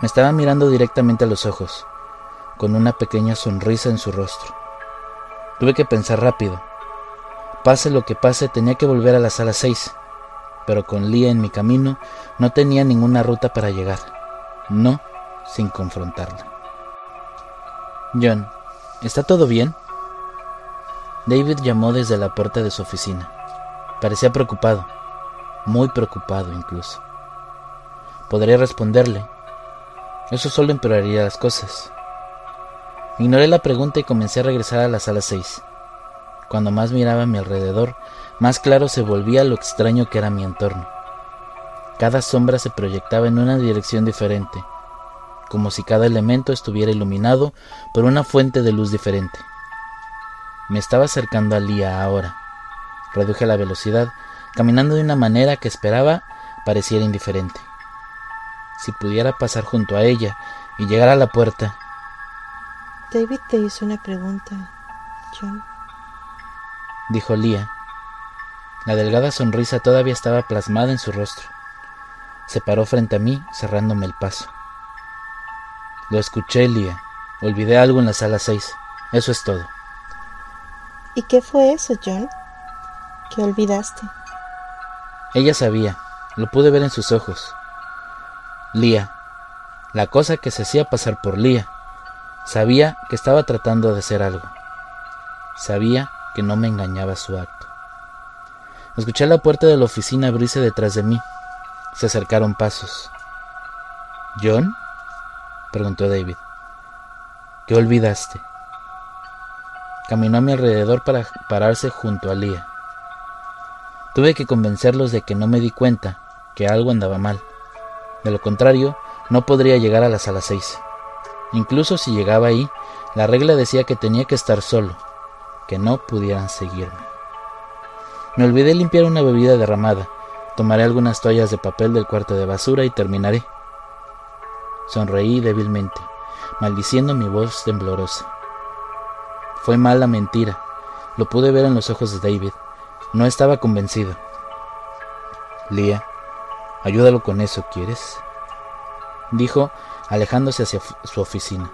Me estaba mirando directamente a los ojos con una pequeña sonrisa en su rostro. Tuve que pensar rápido. Pase lo que pase, tenía que volver a la sala 6, pero con Lía en mi camino no tenía ninguna ruta para llegar, no sin confrontarla. John, ¿está todo bien? David llamó desde la puerta de su oficina. Parecía preocupado, muy preocupado incluso. Podría responderle. Eso solo empeoraría las cosas. Ignoré la pregunta y comencé a regresar a la sala 6. Cuando más miraba a mi alrededor, más claro se volvía lo extraño que era mi entorno. Cada sombra se proyectaba en una dirección diferente, como si cada elemento estuviera iluminado por una fuente de luz diferente. Me estaba acercando a Lía ahora. Reduje la velocidad, caminando de una manera que esperaba pareciera indiferente. Si pudiera pasar junto a ella y llegar a la puerta, David te hizo una pregunta, John. Dijo Lía. La delgada sonrisa todavía estaba plasmada en su rostro. Se paró frente a mí, cerrándome el paso. Lo escuché, Lía. Olvidé algo en la sala 6. Eso es todo. ¿Y qué fue eso, John? ¿Qué olvidaste? Ella sabía. Lo pude ver en sus ojos. Lía. La cosa que se hacía pasar por Lía Sabía que estaba tratando de hacer algo. Sabía que no me engañaba su acto. Escuché la puerta de la oficina abrirse detrás de mí. Se acercaron pasos. ¿John? preguntó David. ¿Qué olvidaste? Caminó a mi alrededor para pararse junto a Lía. Tuve que convencerlos de que no me di cuenta que algo andaba mal. De lo contrario, no podría llegar a la sala 6. Incluso si llegaba ahí, la regla decía que tenía que estar solo, que no pudieran seguirme. Me olvidé limpiar una bebida derramada, tomaré algunas toallas de papel del cuarto de basura y terminaré. Sonreí débilmente, maldiciendo mi voz temblorosa. Fue mala mentira, lo pude ver en los ojos de David. No estaba convencido. Lía, ayúdalo con eso, ¿quieres? Dijo alejándose hacia su oficina.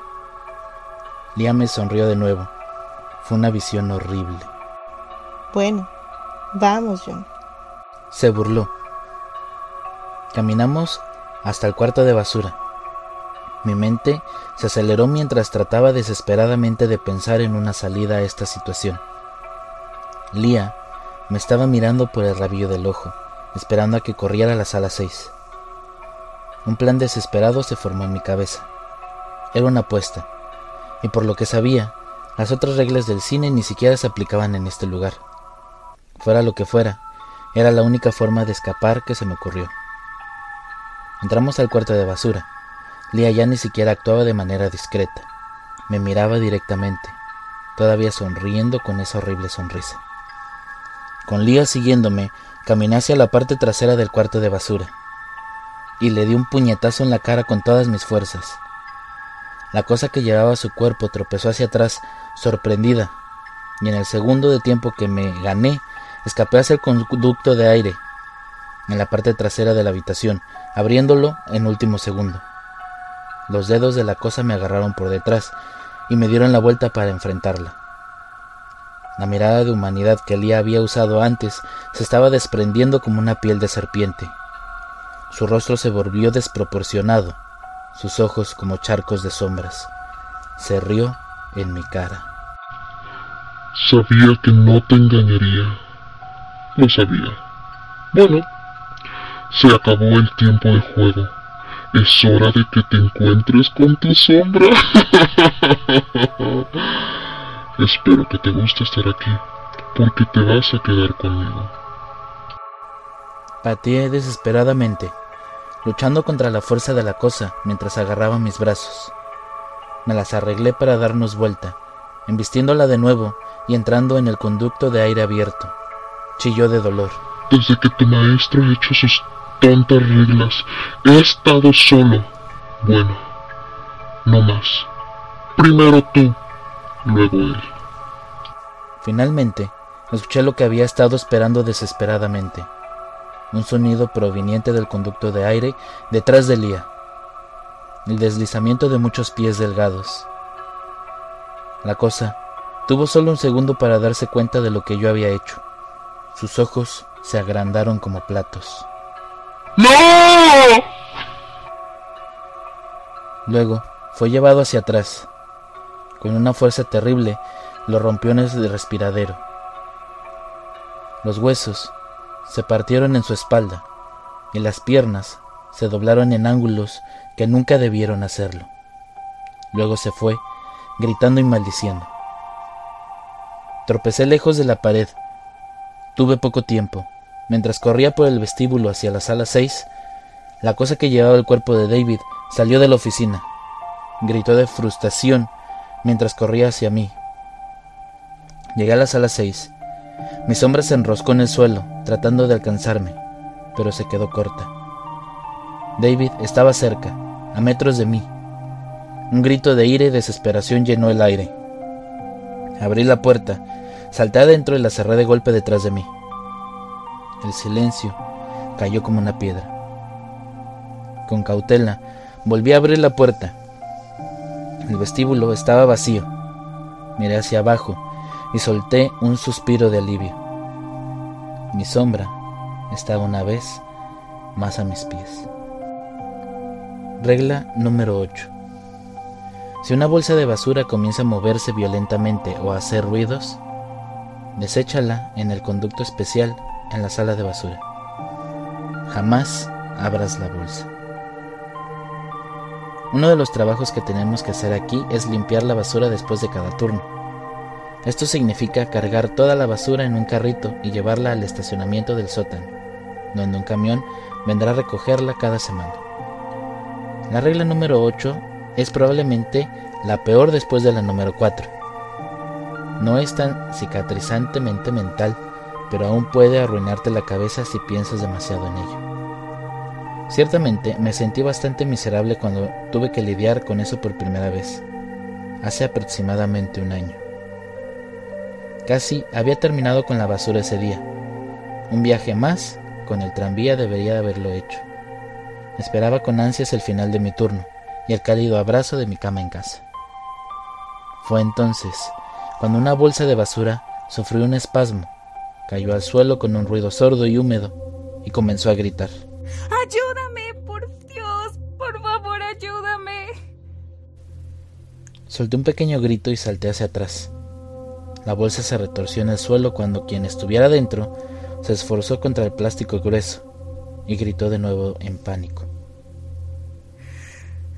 Liam me sonrió de nuevo. Fue una visión horrible. Bueno, vamos, John. Se burló. Caminamos hasta el cuarto de basura. Mi mente se aceleró mientras trataba desesperadamente de pensar en una salida a esta situación. Lía me estaba mirando por el rabillo del ojo, esperando a que corriera la sala 6. Un plan desesperado se formó en mi cabeza. Era una apuesta, y por lo que sabía, las otras reglas del cine ni siquiera se aplicaban en este lugar. Fuera lo que fuera, era la única forma de escapar que se me ocurrió. Entramos al cuarto de basura. Lía ya ni siquiera actuaba de manera discreta. Me miraba directamente, todavía sonriendo con esa horrible sonrisa. Con Lía siguiéndome, caminé hacia la parte trasera del cuarto de basura y le di un puñetazo en la cara con todas mis fuerzas. La cosa que llevaba su cuerpo tropezó hacia atrás, sorprendida, y en el segundo de tiempo que me gané, escapé hacia el conducto de aire, en la parte trasera de la habitación, abriéndolo en último segundo. Los dedos de la cosa me agarraron por detrás y me dieron la vuelta para enfrentarla. La mirada de humanidad que Lía había usado antes se estaba desprendiendo como una piel de serpiente. Su rostro se volvió desproporcionado, sus ojos como charcos de sombras. Se rió en mi cara. Sabía que no te engañaría. Lo sabía. Bueno, se acabó el tiempo de juego. Es hora de que te encuentres con tu sombra. Espero que te guste estar aquí, porque te vas a quedar conmigo. Pateé desesperadamente luchando contra la fuerza de la cosa mientras agarraba mis brazos. Me las arreglé para darnos vuelta embistiéndola de nuevo y entrando en el conducto de aire abierto. Chilló de dolor. Desde que tu maestro ha hecho sus tontas reglas, he estado solo. Bueno, no más. Primero tú, luego él. Finalmente, escuché lo que había estado esperando desesperadamente. Un sonido proveniente del conducto de aire detrás de Lía. El deslizamiento de muchos pies delgados. La cosa tuvo solo un segundo para darse cuenta de lo que yo había hecho. Sus ojos se agrandaron como platos. ¡No! Luego fue llevado hacia atrás. Con una fuerza terrible, los rompiones del respiradero. Los huesos se partieron en su espalda y las piernas se doblaron en ángulos que nunca debieron hacerlo. Luego se fue, gritando y maldiciendo. Tropecé lejos de la pared. Tuve poco tiempo. Mientras corría por el vestíbulo hacia la sala 6, la cosa que llevaba el cuerpo de David salió de la oficina. Gritó de frustración mientras corría hacia mí. Llegué a la sala 6. Mi sombra se enroscó en el suelo, tratando de alcanzarme, pero se quedó corta. David estaba cerca, a metros de mí. Un grito de ira y desesperación llenó el aire. Abrí la puerta, salté adentro y la cerré de golpe detrás de mí. El silencio cayó como una piedra. Con cautela, volví a abrir la puerta. El vestíbulo estaba vacío. Miré hacia abajo y solté un suspiro de alivio. Mi sombra estaba una vez más a mis pies. Regla número 8. Si una bolsa de basura comienza a moverse violentamente o a hacer ruidos, deséchala en el conducto especial en la sala de basura. Jamás abras la bolsa. Uno de los trabajos que tenemos que hacer aquí es limpiar la basura después de cada turno. Esto significa cargar toda la basura en un carrito y llevarla al estacionamiento del sótano, donde un camión vendrá a recogerla cada semana. La regla número 8 es probablemente la peor después de la número 4. No es tan cicatrizantemente mental, pero aún puede arruinarte la cabeza si piensas demasiado en ello. Ciertamente me sentí bastante miserable cuando tuve que lidiar con eso por primera vez, hace aproximadamente un año. Casi había terminado con la basura ese día. Un viaje más con el tranvía debería haberlo hecho. Esperaba con ansias el final de mi turno y el cálido abrazo de mi cama en casa. Fue entonces cuando una bolsa de basura sufrió un espasmo, cayó al suelo con un ruido sordo y húmedo y comenzó a gritar. ¡Ayúdame, por Dios! ¡Por favor, ayúdame! Solté un pequeño grito y salté hacia atrás. La bolsa se retorció en el suelo cuando quien estuviera dentro se esforzó contra el plástico grueso y gritó de nuevo en pánico.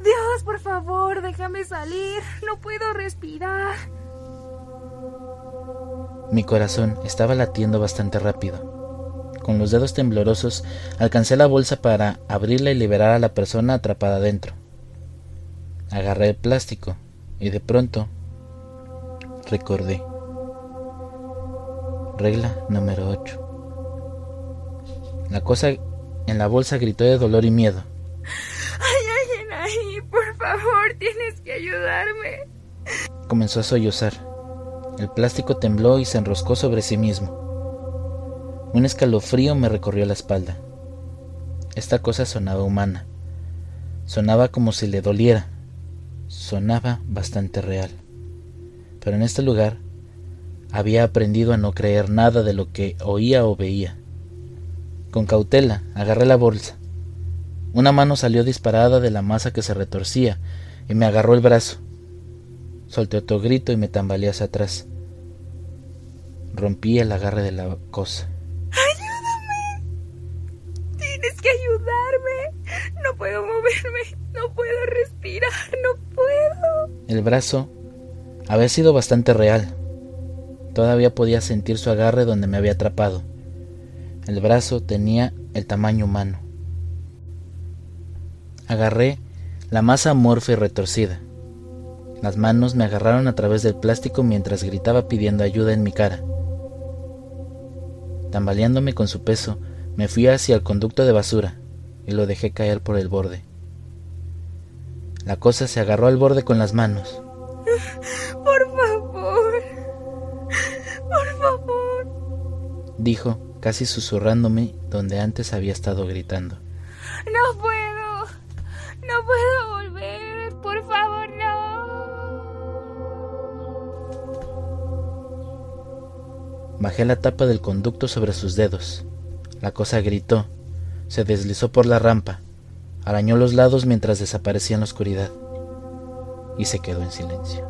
Dios, por favor, déjame salir. No puedo respirar. Mi corazón estaba latiendo bastante rápido. Con los dedos temblorosos alcancé la bolsa para abrirla y liberar a la persona atrapada dentro. Agarré el plástico y de pronto recordé. Regla número 8. La cosa en la bolsa gritó de dolor y miedo. Hay alguien ahí, por favor, tienes que ayudarme. Comenzó a sollozar. El plástico tembló y se enroscó sobre sí mismo. Un escalofrío me recorrió la espalda. Esta cosa sonaba humana. Sonaba como si le doliera. Sonaba bastante real. Pero en este lugar había aprendido a no creer nada de lo que oía o veía. Con cautela agarré la bolsa. Una mano salió disparada de la masa que se retorcía y me agarró el brazo. Solté otro grito y me tambaleé hacia atrás. Rompí el agarre de la cosa. No puedo moverme, no puedo respirar, no puedo. El brazo había sido bastante real. Todavía podía sentir su agarre donde me había atrapado. El brazo tenía el tamaño humano. Agarré la masa amorfa y retorcida. Las manos me agarraron a través del plástico mientras gritaba pidiendo ayuda en mi cara. Tambaleándome con su peso, me fui hacia el conducto de basura y lo dejé caer por el borde. La cosa se agarró al borde con las manos. Por favor. Por favor. Dijo, casi susurrándome donde antes había estado gritando. No puedo. No puedo volver. Por favor, no. Bajé la tapa del conducto sobre sus dedos. La cosa gritó, se deslizó por la rampa, arañó los lados mientras desaparecía en la oscuridad y se quedó en silencio.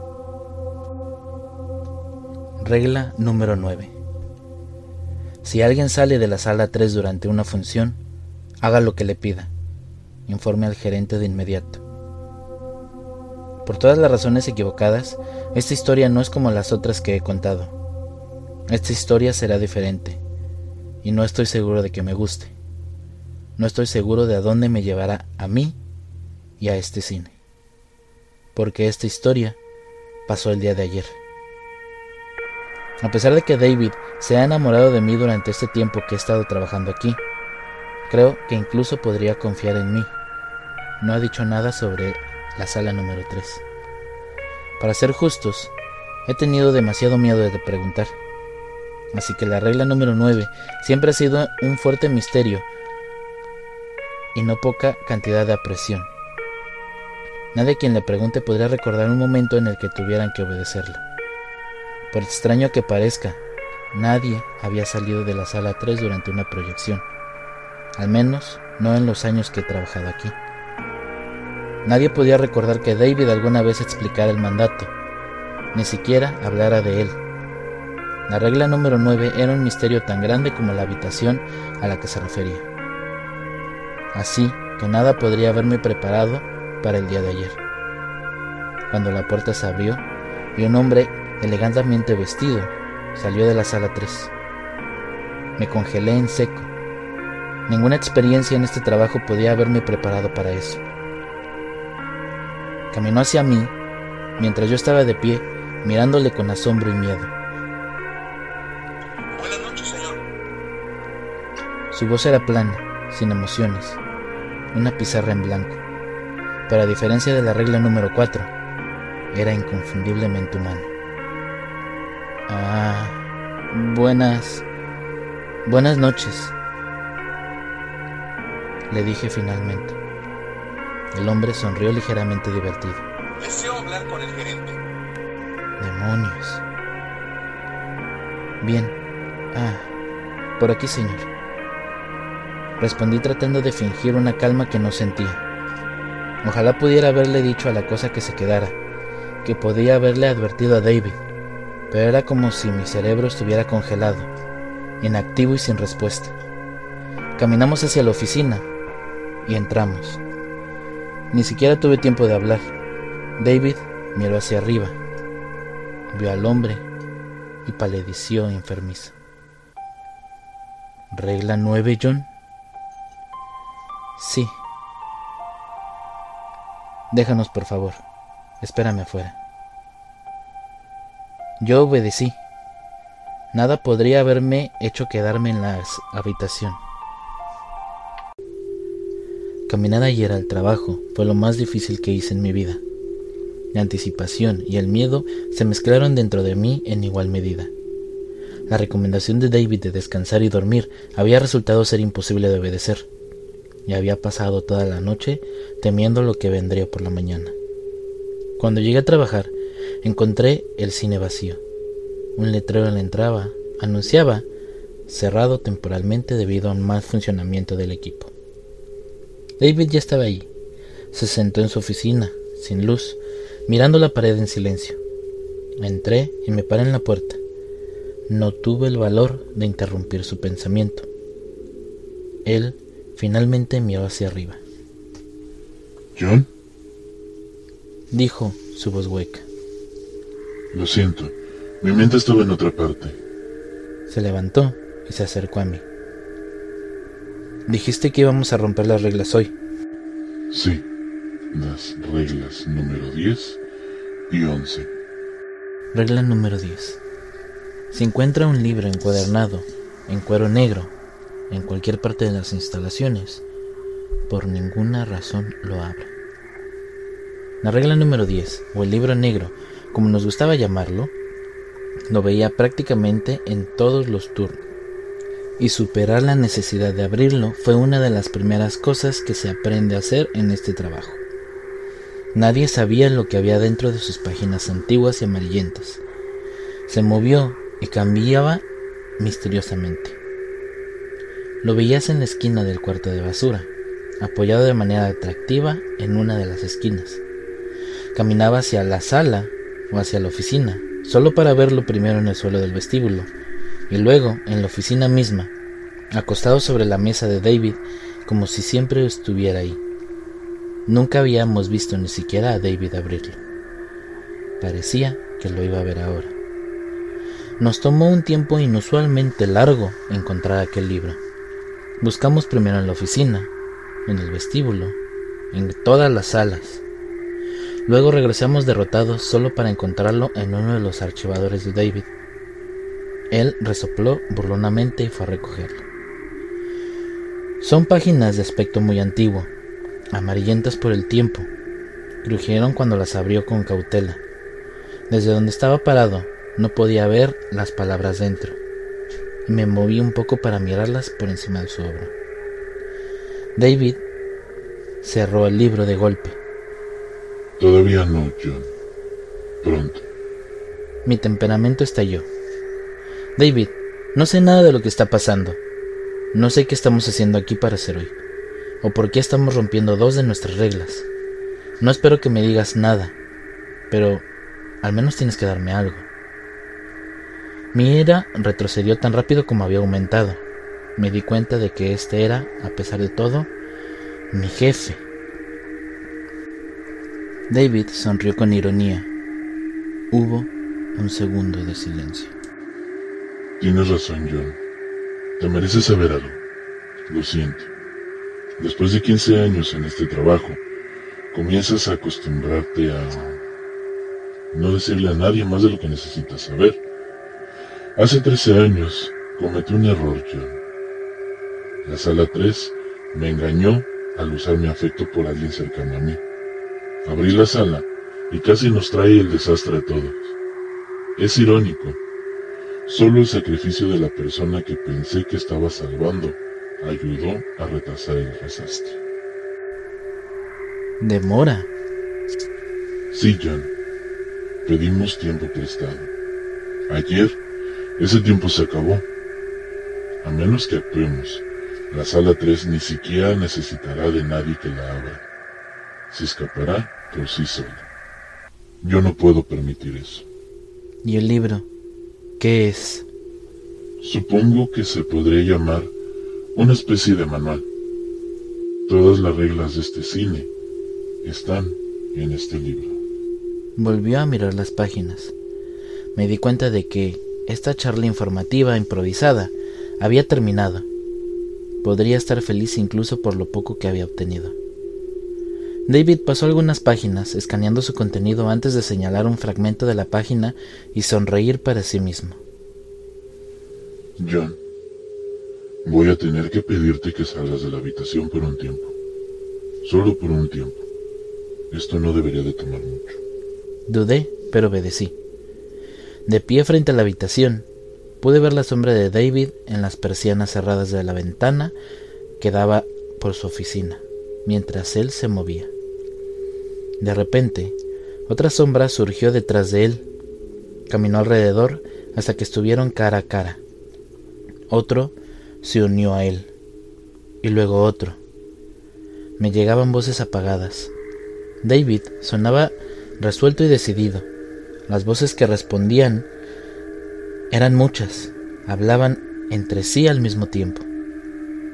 Regla número 9. Si alguien sale de la sala 3 durante una función, haga lo que le pida. Informe al gerente de inmediato. Por todas las razones equivocadas, esta historia no es como las otras que he contado. Esta historia será diferente, y no estoy seguro de que me guste. No estoy seguro de a dónde me llevará a mí y a este cine. Porque esta historia pasó el día de ayer. A pesar de que David se ha enamorado de mí durante este tiempo que he estado trabajando aquí, creo que incluso podría confiar en mí. No ha dicho nada sobre la sala número 3. Para ser justos, he tenido demasiado miedo de preguntar. Así que la regla número 9 siempre ha sido un fuerte misterio y no poca cantidad de apresión. Nadie quien le pregunte podría recordar un momento en el que tuvieran que obedecerla. Por extraño que parezca, nadie había salido de la sala 3 durante una proyección, al menos no en los años que he trabajado aquí. Nadie podía recordar que David alguna vez explicara el mandato, ni siquiera hablara de él la regla número 9 era un misterio tan grande como la habitación a la que se refería. Así que nada podría haberme preparado para el día de ayer. Cuando la puerta se abrió y un hombre elegantemente vestido salió de la sala 3. Me congelé en seco. Ninguna experiencia en este trabajo podía haberme preparado para eso. Caminó hacia mí mientras yo estaba de pie mirándole con asombro y miedo. Su voz era plana, sin emociones, una pizarra en blanco, pero a diferencia de la regla número 4, era inconfundiblemente humano. Ah, buenas... Buenas noches, le dije finalmente. El hombre sonrió ligeramente divertido. Deseo hablar con el gerente. Demonios. Bien. Ah, por aquí, señor. Respondí tratando de fingir una calma que no sentía. Ojalá pudiera haberle dicho a la cosa que se quedara, que podía haberle advertido a David, pero era como si mi cerebro estuviera congelado, inactivo y sin respuesta. Caminamos hacia la oficina y entramos. Ni siquiera tuve tiempo de hablar. David miró hacia arriba, vio al hombre y palideció enfermizo. Regla 9, John. Sí. Déjanos, por favor. Espérame afuera. Yo obedecí. Nada podría haberme hecho quedarme en la habitación. Caminar ayer al trabajo fue lo más difícil que hice en mi vida. La anticipación y el miedo se mezclaron dentro de mí en igual medida. La recomendación de David de descansar y dormir había resultado ser imposible de obedecer y había pasado toda la noche temiendo lo que vendría por la mañana. Cuando llegué a trabajar, encontré el cine vacío. Un letrero en la entrada anunciaba cerrado temporalmente debido a un mal funcionamiento del equipo. David ya estaba ahí. Se sentó en su oficina, sin luz, mirando la pared en silencio. Entré y me paré en la puerta. No tuve el valor de interrumpir su pensamiento. Él Finalmente miró hacia arriba. ¿John? Dijo su voz hueca. Lo siento, mi mente estaba en otra parte. Se levantó y se acercó a mí. Dijiste que íbamos a romper las reglas hoy. Sí, las reglas número 10, y 11. Regla número 10. Si encuentra un libro encuadernado en cuero negro en cualquier parte de las instalaciones, por ninguna razón lo abra. La regla número 10, o el libro negro, como nos gustaba llamarlo, lo veía prácticamente en todos los turnos. Y superar la necesidad de abrirlo fue una de las primeras cosas que se aprende a hacer en este trabajo. Nadie sabía lo que había dentro de sus páginas antiguas y amarillentas. Se movió y cambiaba misteriosamente. Lo veías en la esquina del cuarto de basura, apoyado de manera atractiva en una de las esquinas. Caminaba hacia la sala o hacia la oficina, solo para verlo primero en el suelo del vestíbulo, y luego en la oficina misma, acostado sobre la mesa de David, como si siempre estuviera ahí. Nunca habíamos visto ni siquiera a David abrirlo. Parecía que lo iba a ver ahora. Nos tomó un tiempo inusualmente largo encontrar aquel libro. Buscamos primero en la oficina, en el vestíbulo, en todas las salas. Luego regresamos derrotados solo para encontrarlo en uno de los archivadores de David. Él resopló burlonamente y fue a recogerlo. Son páginas de aspecto muy antiguo, amarillentas por el tiempo. Crujieron cuando las abrió con cautela. Desde donde estaba parado no podía ver las palabras dentro. Me moví un poco para mirarlas por encima de su obra. David cerró el libro de golpe. Todavía no, John. Pronto. Mi temperamento estalló. David, no sé nada de lo que está pasando. No sé qué estamos haciendo aquí para hacer hoy o por qué estamos rompiendo dos de nuestras reglas. No espero que me digas nada, pero al menos tienes que darme algo. Mi ira retrocedió tan rápido como había aumentado. Me di cuenta de que este era, a pesar de todo, mi jefe. David sonrió con ironía. Hubo un segundo de silencio. Tienes razón, John. Te mereces saber algo. Lo siento. Después de 15 años en este trabajo, comienzas a acostumbrarte a no decirle a nadie más de lo que necesitas saber. Hace 13 años cometí un error, John. La sala 3 me engañó al usar mi afecto por alguien cercano a mí. Abrí la sala y casi nos trae el desastre a todos. Es irónico. Solo el sacrificio de la persona que pensé que estaba salvando ayudó a retrasar el desastre. ¿Demora? Sí, John. Pedimos tiempo prestado. Ayer, ese tiempo se acabó. A menos que actuemos, la sala 3 ni siquiera necesitará de nadie que la abra. Se escapará por sí sola. Yo no puedo permitir eso. ¿Y el libro? ¿Qué es? Supongo que se podría llamar una especie de manual. Todas las reglas de este cine están en este libro. Volvió a mirar las páginas. Me di cuenta de que esta charla informativa improvisada había terminado. Podría estar feliz incluso por lo poco que había obtenido. David pasó algunas páginas escaneando su contenido antes de señalar un fragmento de la página y sonreír para sí mismo. John, Voy a tener que pedirte que salgas de la habitación por un tiempo. Solo por un tiempo. Esto no debería de tomar mucho. Dudé, pero obedecí. De pie frente a la habitación, pude ver la sombra de David en las persianas cerradas de la ventana que daba por su oficina, mientras él se movía. De repente, otra sombra surgió detrás de él. Caminó alrededor hasta que estuvieron cara a cara. Otro se unió a él, y luego otro. Me llegaban voces apagadas. David sonaba resuelto y decidido. Las voces que respondían eran muchas, hablaban entre sí al mismo tiempo.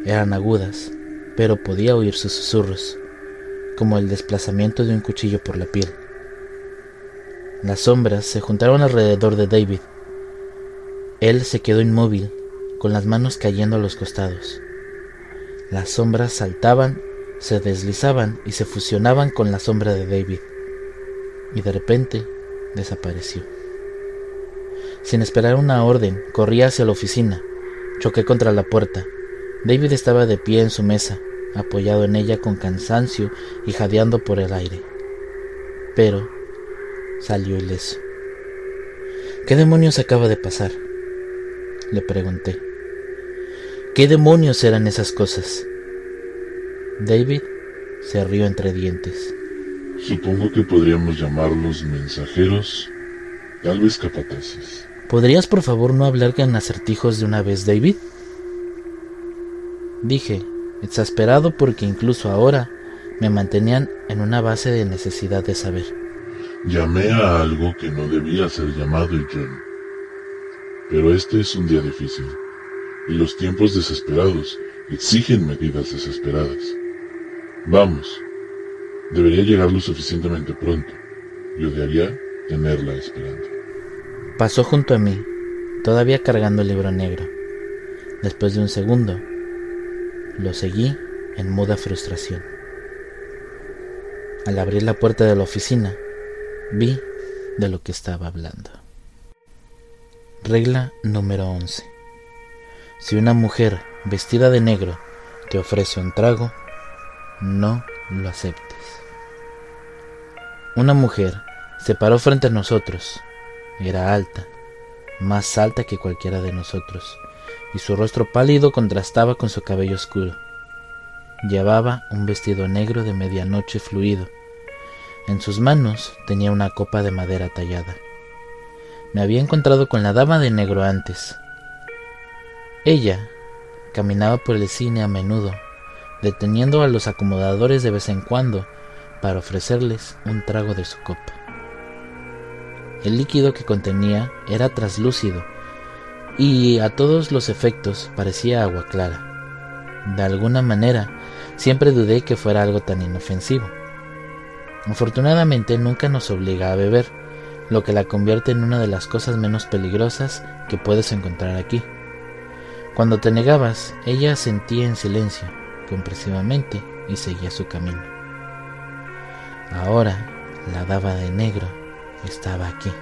Eran agudas, pero podía oír sus susurros, como el desplazamiento de un cuchillo por la piel. Las sombras se juntaron alrededor de David. Él se quedó inmóvil, con las manos cayendo a los costados. Las sombras saltaban, se deslizaban y se fusionaban con la sombra de David. Y de repente desapareció. Sin esperar una orden, corrí hacia la oficina. Choqué contra la puerta. David estaba de pie en su mesa, apoyado en ella con cansancio y jadeando por el aire. Pero salió ileso. ¿Qué demonios acaba de pasar? Le pregunté. ¿Qué demonios eran esas cosas? David se rió entre dientes. Supongo que podríamos llamarlos mensajeros, tal vez capataces. ¿Podrías por favor no hablar con acertijos de una vez, David? Dije, exasperado porque incluso ahora me mantenían en una base de necesidad de saber. Llamé a algo que no debía ser llamado John. Pero este es un día difícil, y los tiempos desesperados exigen medidas desesperadas. Vamos, debería llegar lo suficientemente pronto. Yo odiaría tenerla esperando. Pasó junto a mí, todavía cargando el libro negro. Después de un segundo, lo seguí en muda frustración. Al abrir la puerta de la oficina, vi de lo que estaba hablando. Regla número 11. Si una mujer vestida de negro te ofrece un trago, no lo aceptes. Una mujer se paró frente a nosotros. Era alta, más alta que cualquiera de nosotros, y su rostro pálido contrastaba con su cabello oscuro. Llevaba un vestido negro de medianoche fluido en sus manos tenía una copa de madera tallada. Me había encontrado con la dama de negro antes. Ella caminaba por el cine a menudo, deteniendo a los acomodadores de vez en cuando para ofrecerles un trago de su copa. El líquido que contenía era traslúcido y a todos los efectos parecía agua clara. De alguna manera, siempre dudé que fuera algo tan inofensivo. Afortunadamente nunca nos obliga a beber, lo que la convierte en una de las cosas menos peligrosas que puedes encontrar aquí. Cuando te negabas, ella sentía en silencio, compresivamente, y seguía su camino. Ahora, la dama de negro estaba aquí.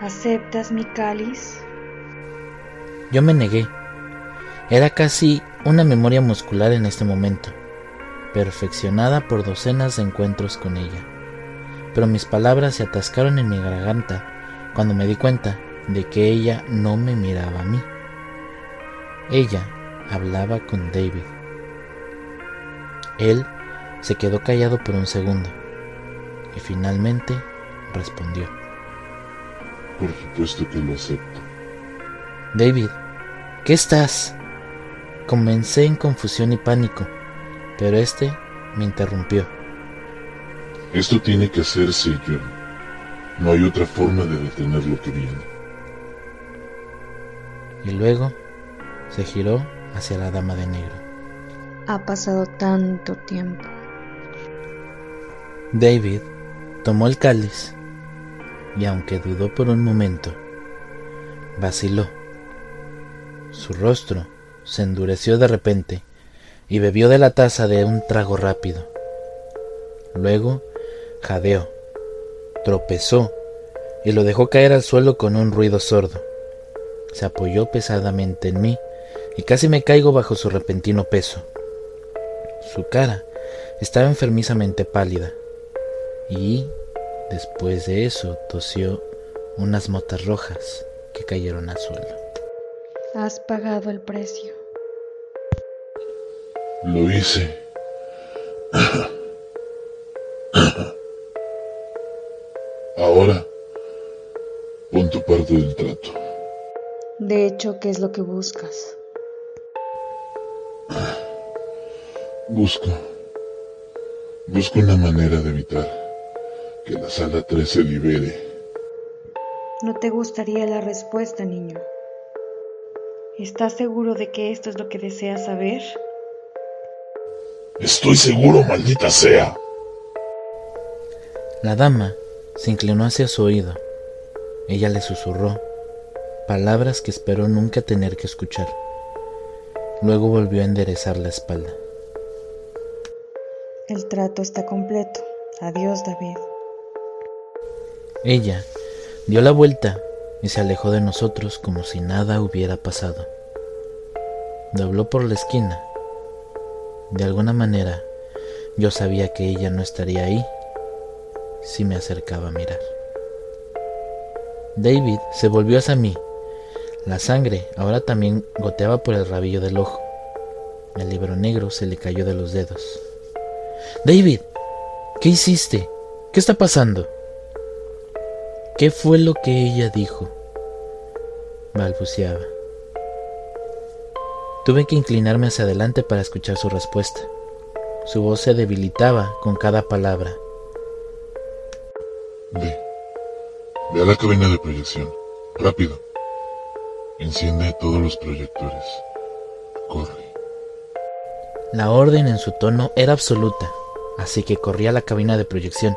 ¿Aceptas mi cáliz? Yo me negué. Era casi una memoria muscular en este momento perfeccionada por docenas de encuentros con ella. Pero mis palabras se atascaron en mi garganta cuando me di cuenta de que ella no me miraba a mí. Ella hablaba con David. Él se quedó callado por un segundo y finalmente respondió. Por supuesto que lo acepto. David, ¿qué estás? Comencé en confusión y pánico pero este me interrumpió. Esto tiene que hacerse, John. No hay otra forma de detener lo que viene. Y luego se giró hacia la dama de negro. Ha pasado tanto tiempo. David tomó el cáliz y aunque dudó por un momento, vaciló. Su rostro se endureció de repente y bebió de la taza de un trago rápido. Luego jadeó, tropezó y lo dejó caer al suelo con un ruido sordo. Se apoyó pesadamente en mí y casi me caigo bajo su repentino peso. Su cara estaba enfermizamente pálida y, después de eso, tosió unas motas rojas que cayeron al suelo. Has pagado el precio. Lo hice. Ahora, pon tu parte del trato. De hecho, ¿qué es lo que buscas? Busco. Busco una manera de evitar que la sala 3 se libere. ¿No te gustaría la respuesta, niño? ¿Estás seguro de que esto es lo que deseas saber? Estoy seguro, maldita sea. La dama se inclinó hacia su oído. Ella le susurró, palabras que esperó nunca tener que escuchar. Luego volvió a enderezar la espalda. El trato está completo. Adiós, David. Ella dio la vuelta y se alejó de nosotros como si nada hubiera pasado. Dobló por la esquina. De alguna manera, yo sabía que ella no estaría ahí si me acercaba a mirar. David se volvió hacia mí. La sangre ahora también goteaba por el rabillo del ojo. El libro negro se le cayó de los dedos. David, ¿qué hiciste? ¿Qué está pasando? ¿Qué fue lo que ella dijo? balbuceaba. Tuve que inclinarme hacia adelante para escuchar su respuesta. Su voz se debilitaba con cada palabra. Ve. Ve a la cabina de proyección. Rápido. Enciende todos los proyectores. Corre. La orden en su tono era absoluta, así que corrí a la cabina de proyección.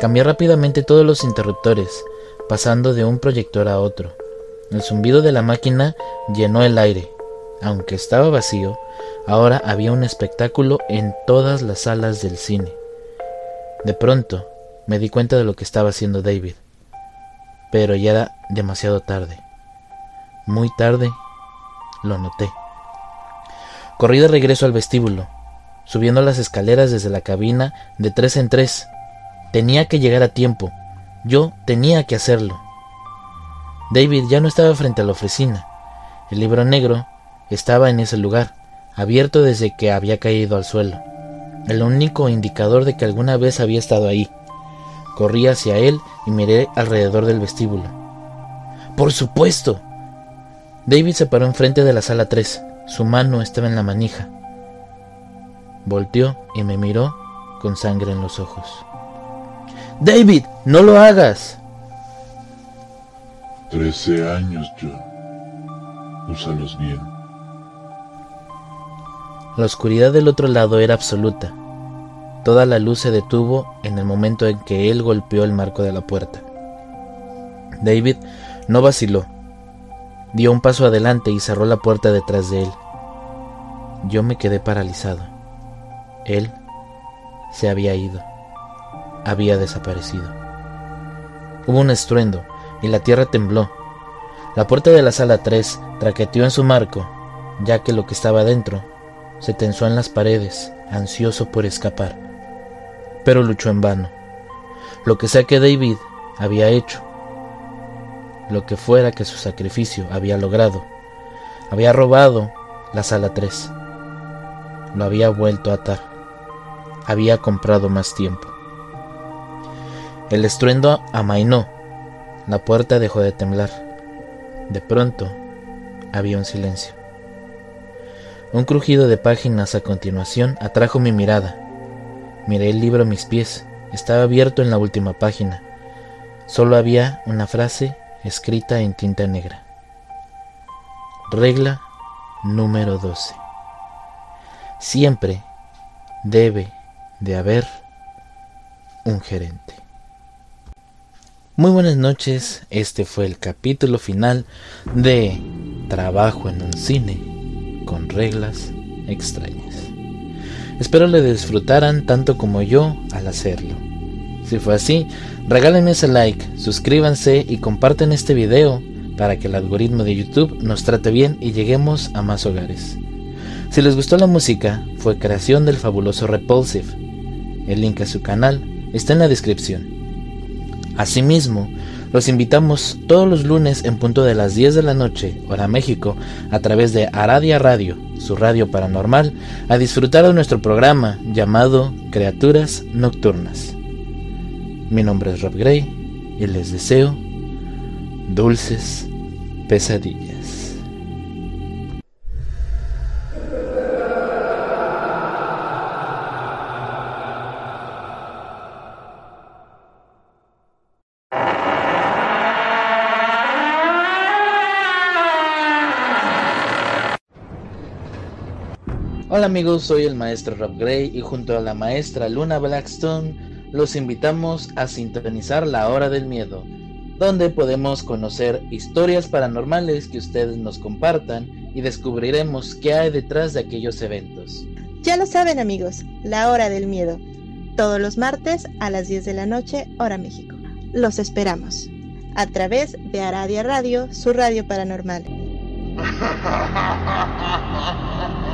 Cambié rápidamente todos los interruptores, pasando de un proyector a otro. El zumbido de la máquina llenó el aire. Aunque estaba vacío, ahora había un espectáculo en todas las salas del cine. De pronto, me di cuenta de lo que estaba haciendo David. Pero ya era demasiado tarde. Muy tarde, lo noté. Corrí de regreso al vestíbulo, subiendo las escaleras desde la cabina de tres en tres Tenía que llegar a tiempo. Yo tenía que hacerlo. David ya no estaba frente a la oficina. El libro negro estaba en ese lugar, abierto desde que había caído al suelo. El único indicador de que alguna vez había estado ahí. Corrí hacia él y miré alrededor del vestíbulo. ¡Por supuesto! David se paró enfrente de la sala 3. Su mano estaba en la manija. Volteó y me miró con sangre en los ojos. David, no lo hagas. Trece años, John. Úsalos bien. La oscuridad del otro lado era absoluta. Toda la luz se detuvo en el momento en que él golpeó el marco de la puerta. David no vaciló. Dio un paso adelante y cerró la puerta detrás de él. Yo me quedé paralizado. Él se había ido había desaparecido. Hubo un estruendo y la tierra tembló. La puerta de la sala 3 traqueteó en su marco, ya que lo que estaba dentro se tensó en las paredes, ansioso por escapar. Pero luchó en vano. Lo que sea que David había hecho, lo que fuera que su sacrificio había logrado, había robado la sala 3. Lo había vuelto a atar. Había comprado más tiempo. El estruendo amainó. La puerta dejó de temblar. De pronto, había un silencio. Un crujido de páginas a continuación atrajo mi mirada. Miré el libro a mis pies. Estaba abierto en la última página. Solo había una frase escrita en tinta negra. Regla número 12. Siempre debe de haber un gerente. Muy buenas noches, este fue el capítulo final de Trabajo en un cine con reglas extrañas. Espero le disfrutaran tanto como yo al hacerlo. Si fue así, regálenme ese like, suscríbanse y comparten este video para que el algoritmo de YouTube nos trate bien y lleguemos a más hogares. Si les gustó la música, fue creación del fabuloso Repulsive. El link a su canal está en la descripción. Asimismo, los invitamos todos los lunes en punto de las 10 de la noche, hora México, a través de Aradia Radio, su radio paranormal, a disfrutar de nuestro programa llamado Criaturas Nocturnas. Mi nombre es Rob Gray y les deseo dulces pesadillas. Hola amigos, soy el maestro Rob Gray y junto a la maestra Luna Blackstone los invitamos a sintonizar La Hora del Miedo, donde podemos conocer historias paranormales que ustedes nos compartan y descubriremos qué hay detrás de aquellos eventos. Ya lo saben amigos, La Hora del Miedo, todos los martes a las 10 de la noche, hora México. los esperamos a través de Aradia Radio, su radio paranormal.